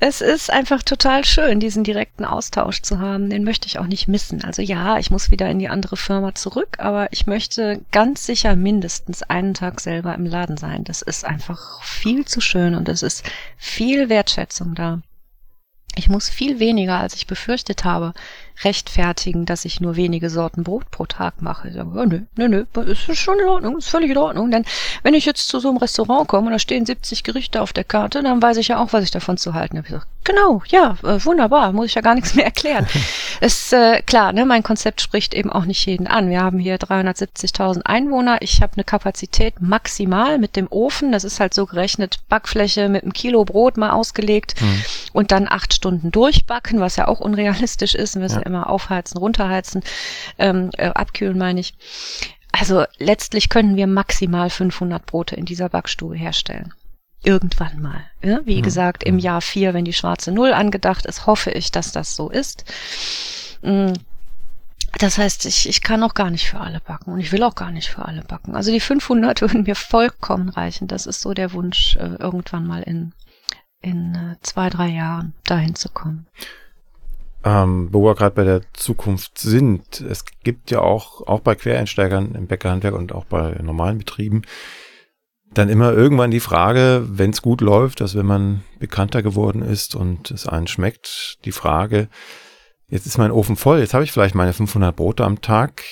es ist einfach total schön, diesen direkten Austausch zu haben. Den möchte ich auch nicht missen. Also ja, ich muss wieder in die andere Firma zurück, aber ich möchte ganz sicher mindestens einen Tag selber im Laden sein. Das ist einfach viel zu schön und es ist viel Wertschätzung da. Ich muss viel weniger, als ich befürchtet habe, rechtfertigen, dass ich nur wenige Sorten Brot pro Tag mache. Ich sage, oh, nö, nö, nö, ist schon in Ordnung, ist völlig in Ordnung. Denn wenn ich jetzt zu so einem Restaurant komme und da stehen 70 Gerichte auf der Karte, dann weiß ich ja auch, was ich davon zu halten habe. Ich sage, genau, ja, äh, wunderbar, muss ich ja gar nichts mehr erklären. ist äh, klar, ne, mein Konzept spricht eben auch nicht jeden an. Wir haben hier 370.000 Einwohner. Ich habe eine Kapazität maximal mit dem Ofen. Das ist halt so gerechnet Backfläche mit einem Kilo Brot mal ausgelegt mhm. und dann acht Stunden durchbacken, was ja auch unrealistisch ist. Wir ja immer aufheizen, runterheizen, ähm, äh, abkühlen meine ich. Also letztlich können wir maximal 500 Brote in dieser Backstube herstellen. Irgendwann mal. Ja? Wie mhm. gesagt, im Jahr vier, wenn die schwarze Null angedacht ist, hoffe ich, dass das so ist. Mm. Das heißt, ich, ich kann auch gar nicht für alle backen und ich will auch gar nicht für alle backen. Also die 500 würden mir vollkommen reichen. Das ist so der Wunsch, äh, irgendwann mal in, in äh, zwei, drei Jahren dahin zu kommen ähm, wo wir gerade bei der Zukunft sind. Es gibt ja auch, auch bei Quereinsteigern im Bäckerhandwerk und auch bei normalen Betrieben, dann immer irgendwann die Frage, wenn es gut läuft, dass wenn man bekannter geworden ist und es einen schmeckt, die Frage, jetzt ist mein Ofen voll, jetzt habe ich vielleicht meine 500 Brote am Tag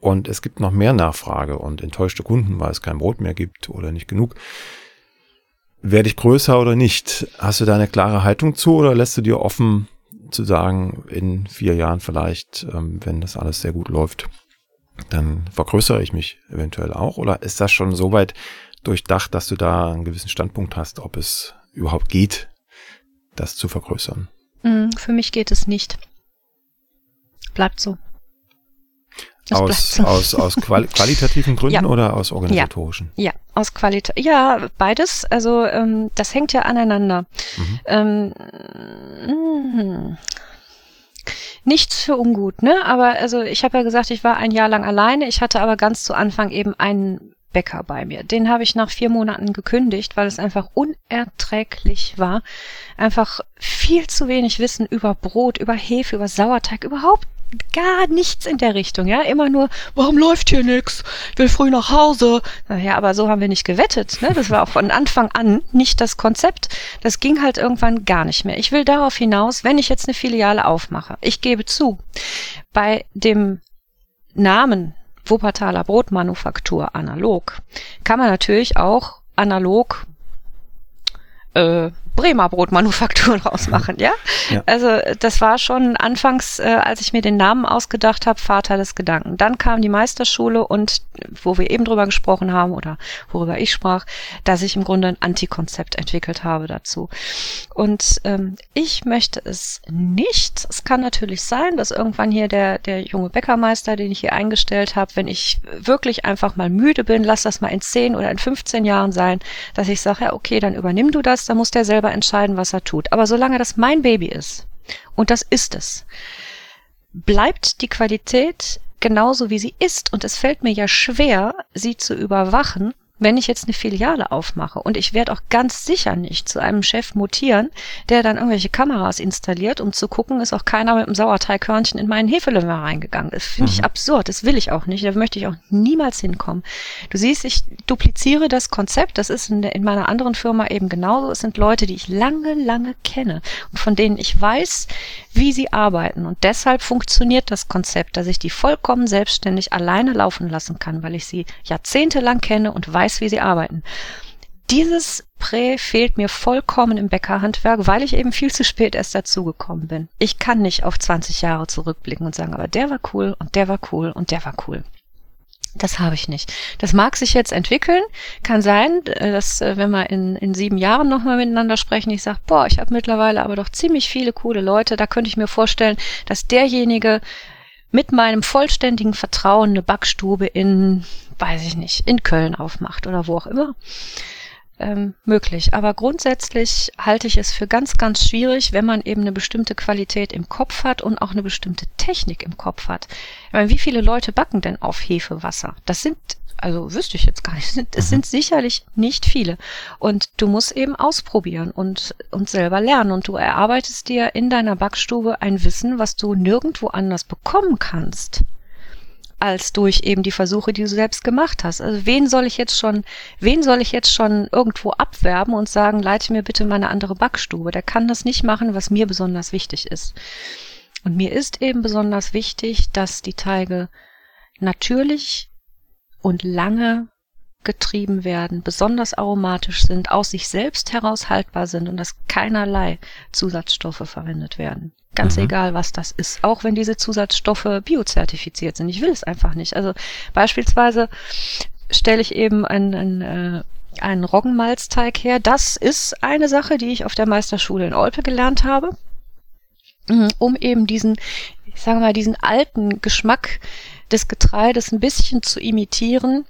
und es gibt noch mehr Nachfrage und enttäuschte Kunden, weil es kein Brot mehr gibt oder nicht genug. Werde ich größer oder nicht? Hast du da eine klare Haltung zu oder lässt du dir offen, zu sagen, in vier Jahren vielleicht, ähm, wenn das alles sehr gut läuft, dann vergrößere ich mich eventuell auch? Oder ist das schon so weit durchdacht, dass du da einen gewissen Standpunkt hast, ob es überhaupt geht, das zu vergrößern. Mm, für mich geht es nicht. Bleibt so. Das aus, so. aus, aus quali qualitativen Gründen ja. oder aus organisatorischen? Ja, ja aus Qualität. Ja, beides. Also ähm, das hängt ja aneinander. Mhm. Ähm, mh. Nichts für ungut, ne? Aber also ich habe ja gesagt, ich war ein Jahr lang alleine. Ich hatte aber ganz zu Anfang eben einen Bäcker bei mir. Den habe ich nach vier Monaten gekündigt, weil es einfach unerträglich war. Einfach viel zu wenig Wissen über Brot, über Hefe, über Sauerteig, überhaupt gar nichts in der Richtung, ja, immer nur, warum läuft hier nix? Ich will früh nach Hause. Ja, aber so haben wir nicht gewettet, ne? Das war auch von Anfang an nicht das Konzept. Das ging halt irgendwann gar nicht mehr. Ich will darauf hinaus, wenn ich jetzt eine Filiale aufmache, ich gebe zu, bei dem Namen Wuppertaler Brotmanufaktur analog kann man natürlich auch analog äh, Bremer Brotmanufakturen rausmachen, ja? ja? Also das war schon anfangs, äh, als ich mir den Namen ausgedacht habe, Vater des Gedanken. Dann kam die Meisterschule und wo wir eben drüber gesprochen haben oder worüber ich sprach, dass ich im Grunde ein Antikonzept entwickelt habe dazu. Und ähm, ich möchte es nicht. Es kann natürlich sein, dass irgendwann hier der, der junge Bäckermeister, den ich hier eingestellt habe, wenn ich wirklich einfach mal müde bin, lass das mal in 10 oder in 15 Jahren sein, dass ich sage, ja, okay, dann übernimm du das, dann muss der selber selber entscheiden, was er tut. Aber solange das mein Baby ist, und das ist es, bleibt die Qualität genauso wie sie ist. Und es fällt mir ja schwer, sie zu überwachen, wenn ich jetzt eine Filiale aufmache und ich werde auch ganz sicher nicht zu einem Chef mutieren, der dann irgendwelche Kameras installiert, um zu gucken, ist auch keiner mit einem Sauerteighörnchen in meinen Hefelöffel reingegangen. Das finde mhm. ich absurd, das will ich auch nicht, da möchte ich auch niemals hinkommen. Du siehst, ich dupliziere das Konzept, das ist in, in meiner anderen Firma eben genauso. Es sind Leute, die ich lange, lange kenne und von denen ich weiß, wie sie arbeiten und deshalb funktioniert das Konzept, dass ich die vollkommen selbstständig alleine laufen lassen kann, weil ich sie jahrzehntelang kenne und weiß, weiß, wie sie arbeiten. Dieses Prä fehlt mir vollkommen im Bäckerhandwerk, weil ich eben viel zu spät erst dazugekommen bin. Ich kann nicht auf 20 Jahre zurückblicken und sagen, aber der war cool und der war cool und der war cool. Das habe ich nicht. Das mag sich jetzt entwickeln. Kann sein, äh, dass äh, wenn wir in, in sieben Jahren nochmal miteinander sprechen, ich sage, boah, ich habe mittlerweile aber doch ziemlich viele coole Leute. Da könnte ich mir vorstellen, dass derjenige mit meinem vollständigen Vertrauen eine Backstube in weiß ich nicht, in Köln aufmacht oder wo auch immer. Ähm, möglich. Aber grundsätzlich halte ich es für ganz, ganz schwierig, wenn man eben eine bestimmte Qualität im Kopf hat und auch eine bestimmte Technik im Kopf hat. Ich meine, wie viele Leute backen denn auf Hefewasser? Das sind, also wüsste ich jetzt gar nicht, es mhm. sind sicherlich nicht viele. Und du musst eben ausprobieren und, und selber lernen. Und du erarbeitest dir in deiner Backstube ein Wissen, was du nirgendwo anders bekommen kannst als durch eben die Versuche, die du selbst gemacht hast. Also wen soll ich jetzt schon, wen soll ich jetzt schon irgendwo abwerben und sagen, leite mir bitte mal eine andere Backstube? Der kann das nicht machen, was mir besonders wichtig ist. Und mir ist eben besonders wichtig, dass die Teige natürlich und lange getrieben werden, besonders aromatisch sind, aus sich selbst heraus haltbar sind und dass keinerlei Zusatzstoffe verwendet werden. Ganz mhm. egal, was das ist. Auch wenn diese Zusatzstoffe biozertifiziert sind. Ich will es einfach nicht. Also beispielsweise stelle ich eben ein, ein, äh, einen Roggenmalzteig her. Das ist eine Sache, die ich auf der Meisterschule in Olpe gelernt habe, mhm, um eben diesen, ich sage mal, diesen alten Geschmack des Getreides ein bisschen zu imitieren,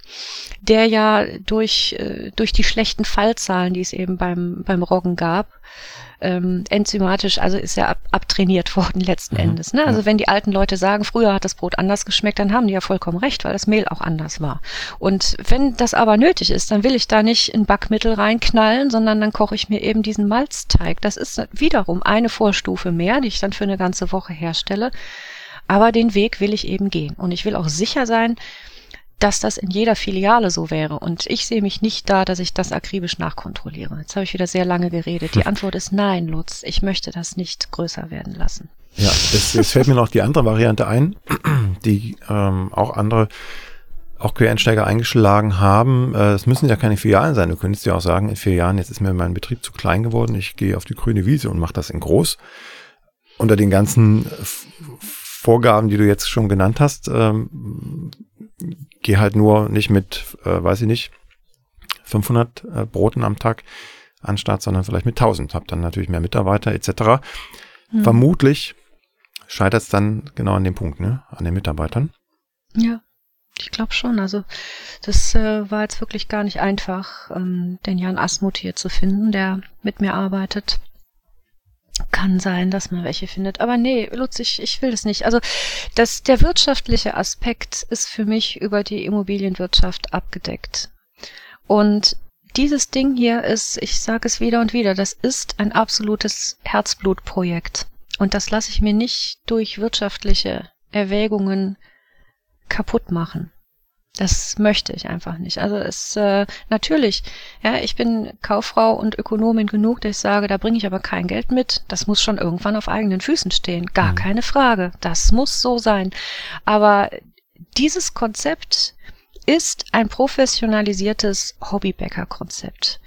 der ja durch, äh, durch die schlechten Fallzahlen, die es eben beim, beim Roggen gab, ähm, enzymatisch, also ist ja ab, abtrainiert worden letzten mhm. Endes. Ne? Also wenn die alten Leute sagen, früher hat das Brot anders geschmeckt, dann haben die ja vollkommen recht, weil das Mehl auch anders war. Und wenn das aber nötig ist, dann will ich da nicht ein Backmittel reinknallen, sondern dann koche ich mir eben diesen Malzteig. Das ist wiederum eine Vorstufe mehr, die ich dann für eine ganze Woche herstelle. Aber den Weg will ich eben gehen. Und ich will auch sicher sein, dass das in jeder Filiale so wäre. Und ich sehe mich nicht da, dass ich das akribisch nachkontrolliere. Jetzt habe ich wieder sehr lange geredet. Die Antwort ist nein, Lutz. Ich möchte das nicht größer werden lassen. Ja, es, es fällt mir noch die andere Variante ein, die ähm, auch andere auch Quereinsteiger eingeschlagen haben. Äh, es müssen ja keine Filialen sein. Du könntest ja auch sagen, in vier Jahren, jetzt ist mir mein Betrieb zu klein geworden, ich gehe auf die grüne Wiese und mache das in groß. Unter den ganzen Vorgaben, die du jetzt schon genannt hast, ähm, geh halt nur nicht mit, äh, weiß ich nicht, 500 äh, Broten am Tag an Start, sondern vielleicht mit 1000. Hab dann natürlich mehr Mitarbeiter etc. Hm. Vermutlich scheitert es dann genau an dem Punkt, ne? An den Mitarbeitern. Ja, ich glaube schon. Also das äh, war jetzt wirklich gar nicht einfach, ähm, den Jan Asmuth hier zu finden, der mit mir arbeitet. Kann sein, dass man welche findet. Aber nee, Lutz, ich, ich will das nicht. Also das, der wirtschaftliche Aspekt ist für mich über die Immobilienwirtschaft abgedeckt. Und dieses Ding hier ist, ich sage es wieder und wieder, das ist ein absolutes Herzblutprojekt. Und das lasse ich mir nicht durch wirtschaftliche Erwägungen kaputt machen. Das möchte ich einfach nicht. Also es äh, natürlich, ja, ich bin Kauffrau und Ökonomin genug, dass ich sage, da bringe ich aber kein Geld mit. Das muss schon irgendwann auf eigenen Füßen stehen. Gar mhm. keine Frage. Das muss so sein. Aber dieses Konzept ist ein professionalisiertes Hobbybäcker-Konzept.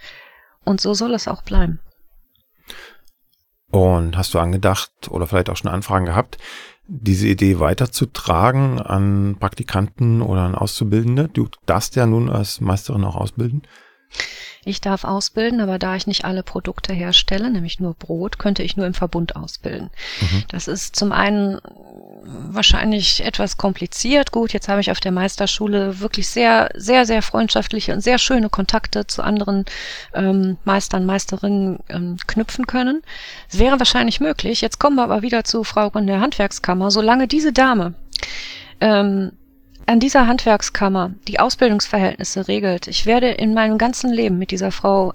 Und so soll es auch bleiben. Und hast du angedacht oder vielleicht auch schon Anfragen gehabt, diese Idee weiterzutragen an Praktikanten oder an Auszubildende? Du darfst ja nun als Meisterin auch ausbilden. Ich darf ausbilden, aber da ich nicht alle Produkte herstelle, nämlich nur Brot, könnte ich nur im Verbund ausbilden. Mhm. Das ist zum einen wahrscheinlich etwas kompliziert. Gut, jetzt habe ich auf der Meisterschule wirklich sehr, sehr, sehr freundschaftliche und sehr schöne Kontakte zu anderen ähm, Meistern, Meisterinnen ähm, knüpfen können. Es wäre wahrscheinlich möglich. Jetzt kommen wir aber wieder zu Frau von der Handwerkskammer. Solange diese Dame ähm, an dieser Handwerkskammer die Ausbildungsverhältnisse regelt, ich werde in meinem ganzen Leben mit dieser Frau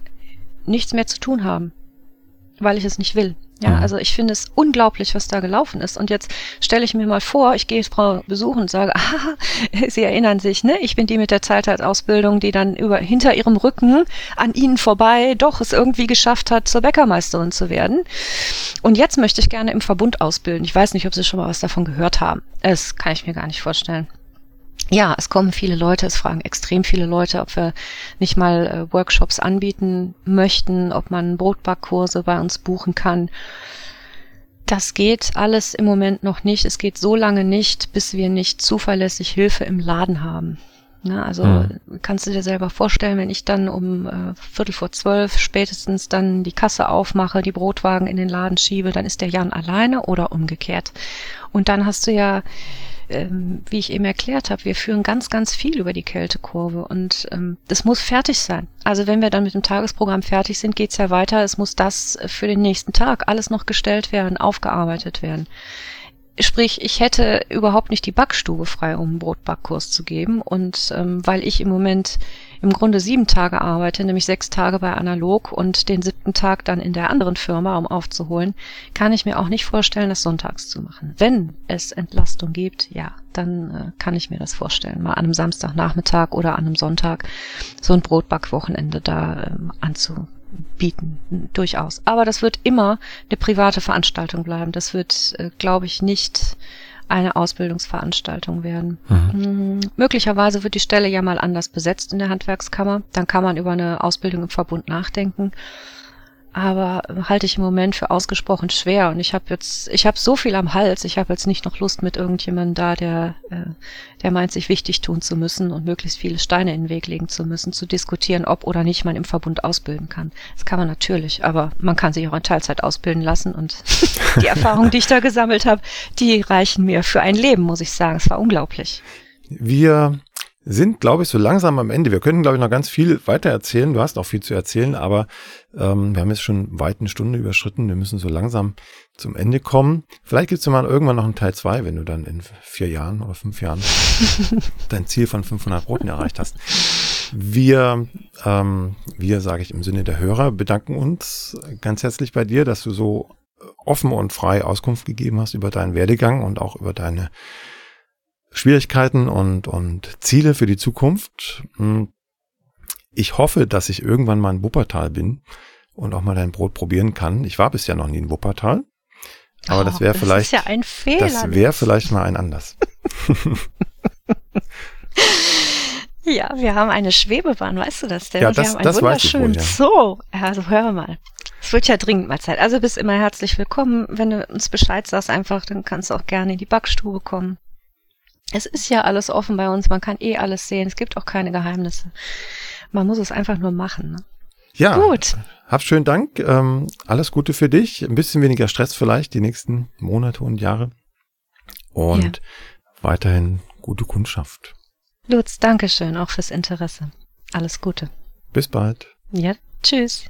nichts mehr zu tun haben, weil ich es nicht will. Ja, mhm. also ich finde es unglaublich, was da gelaufen ist. Und jetzt stelle ich mir mal vor, ich gehe Frau besuchen und sage, ah, Sie erinnern sich, ne? Ich bin die mit der Zeithaltsausbildung, die dann über hinter ihrem Rücken an Ihnen vorbei doch es irgendwie geschafft hat, zur Bäckermeisterin zu werden. Und jetzt möchte ich gerne im Verbund ausbilden. Ich weiß nicht, ob Sie schon mal was davon gehört haben. Das kann ich mir gar nicht vorstellen ja, es kommen viele Leute, es fragen extrem viele Leute, ob wir nicht mal äh, Workshops anbieten möchten, ob man Brotbackkurse bei uns buchen kann. Das geht alles im Moment noch nicht. Es geht so lange nicht, bis wir nicht zuverlässig Hilfe im Laden haben. Ja, also mhm. kannst du dir selber vorstellen, wenn ich dann um äh, Viertel vor zwölf spätestens dann die Kasse aufmache, die Brotwagen in den Laden schiebe, dann ist der Jan alleine oder umgekehrt. Und dann hast du ja ähm, wie ich eben erklärt habe, wir führen ganz, ganz viel über die Kältekurve und ähm, das muss fertig sein. Also wenn wir dann mit dem Tagesprogramm fertig sind, geht's ja weiter. Es muss das für den nächsten Tag alles noch gestellt werden, aufgearbeitet werden. Sprich, ich hätte überhaupt nicht die Backstube frei, um einen Brotbackkurs zu geben. Und ähm, weil ich im Moment im Grunde sieben Tage arbeite, nämlich sechs Tage bei Analog und den siebten Tag dann in der anderen Firma, um aufzuholen, kann ich mir auch nicht vorstellen, das sonntags zu machen. Wenn es Entlastung gibt, ja, dann äh, kann ich mir das vorstellen, mal an einem Samstagnachmittag oder an einem Sonntag so ein Brotbackwochenende da ähm, anzu bieten, durchaus. Aber das wird immer eine private Veranstaltung bleiben. Das wird, äh, glaube ich, nicht eine Ausbildungsveranstaltung werden. Mhm. Mhm. Möglicherweise wird die Stelle ja mal anders besetzt in der Handwerkskammer. Dann kann man über eine Ausbildung im Verbund nachdenken aber halte ich im Moment für ausgesprochen schwer. Und ich habe jetzt, ich habe so viel am Hals, ich habe jetzt nicht noch Lust mit irgendjemandem da, der, äh, der meint, sich wichtig tun zu müssen und möglichst viele Steine in den Weg legen zu müssen, zu diskutieren, ob oder nicht man im Verbund ausbilden kann. Das kann man natürlich, aber man kann sich auch in Teilzeit ausbilden lassen und die Erfahrungen, die ich da gesammelt habe, die reichen mir für ein Leben, muss ich sagen. Es war unglaublich. Wir sind, glaube ich, so langsam am Ende. Wir könnten, glaube ich, noch ganz viel weiter erzählen. Du hast auch viel zu erzählen, aber ähm, wir haben jetzt schon weit eine Stunde überschritten. Wir müssen so langsam zum Ende kommen. Vielleicht gibt es ja mal irgendwann noch einen Teil zwei, wenn du dann in vier Jahren oder fünf Jahren dein Ziel von 500 Broten erreicht hast. Wir, ähm, wir sage ich im Sinne der Hörer, bedanken uns ganz herzlich bei dir, dass du so offen und frei Auskunft gegeben hast über deinen Werdegang und auch über deine Schwierigkeiten und, und Ziele für die Zukunft. Hm. Ich hoffe, dass ich irgendwann mal in Wuppertal bin und auch mal dein Brot probieren kann. Ich war bisher noch nie in Wuppertal. Aber oh, das wäre vielleicht, ja ein Fehler, das wäre vielleicht mal ein Anlass. ja, wir haben eine Schwebebahn, weißt du das denn? Ja, das, wir haben das weiß ich wohl, ja. Zoo. Also hör mal. Es wird ja dringend mal Zeit. Also bist immer herzlich willkommen. Wenn du uns Bescheid sagst einfach, dann kannst du auch gerne in die Backstube kommen. Es ist ja alles offen bei uns, man kann eh alles sehen, es gibt auch keine Geheimnisse. Man muss es einfach nur machen. Ne? Ja. Gut. Hab schönen Dank. Ähm, alles Gute für dich. Ein bisschen weniger Stress vielleicht die nächsten Monate und Jahre. Und ja. weiterhin gute Kundschaft. Lutz, Dankeschön auch fürs Interesse. Alles Gute. Bis bald. Ja, tschüss.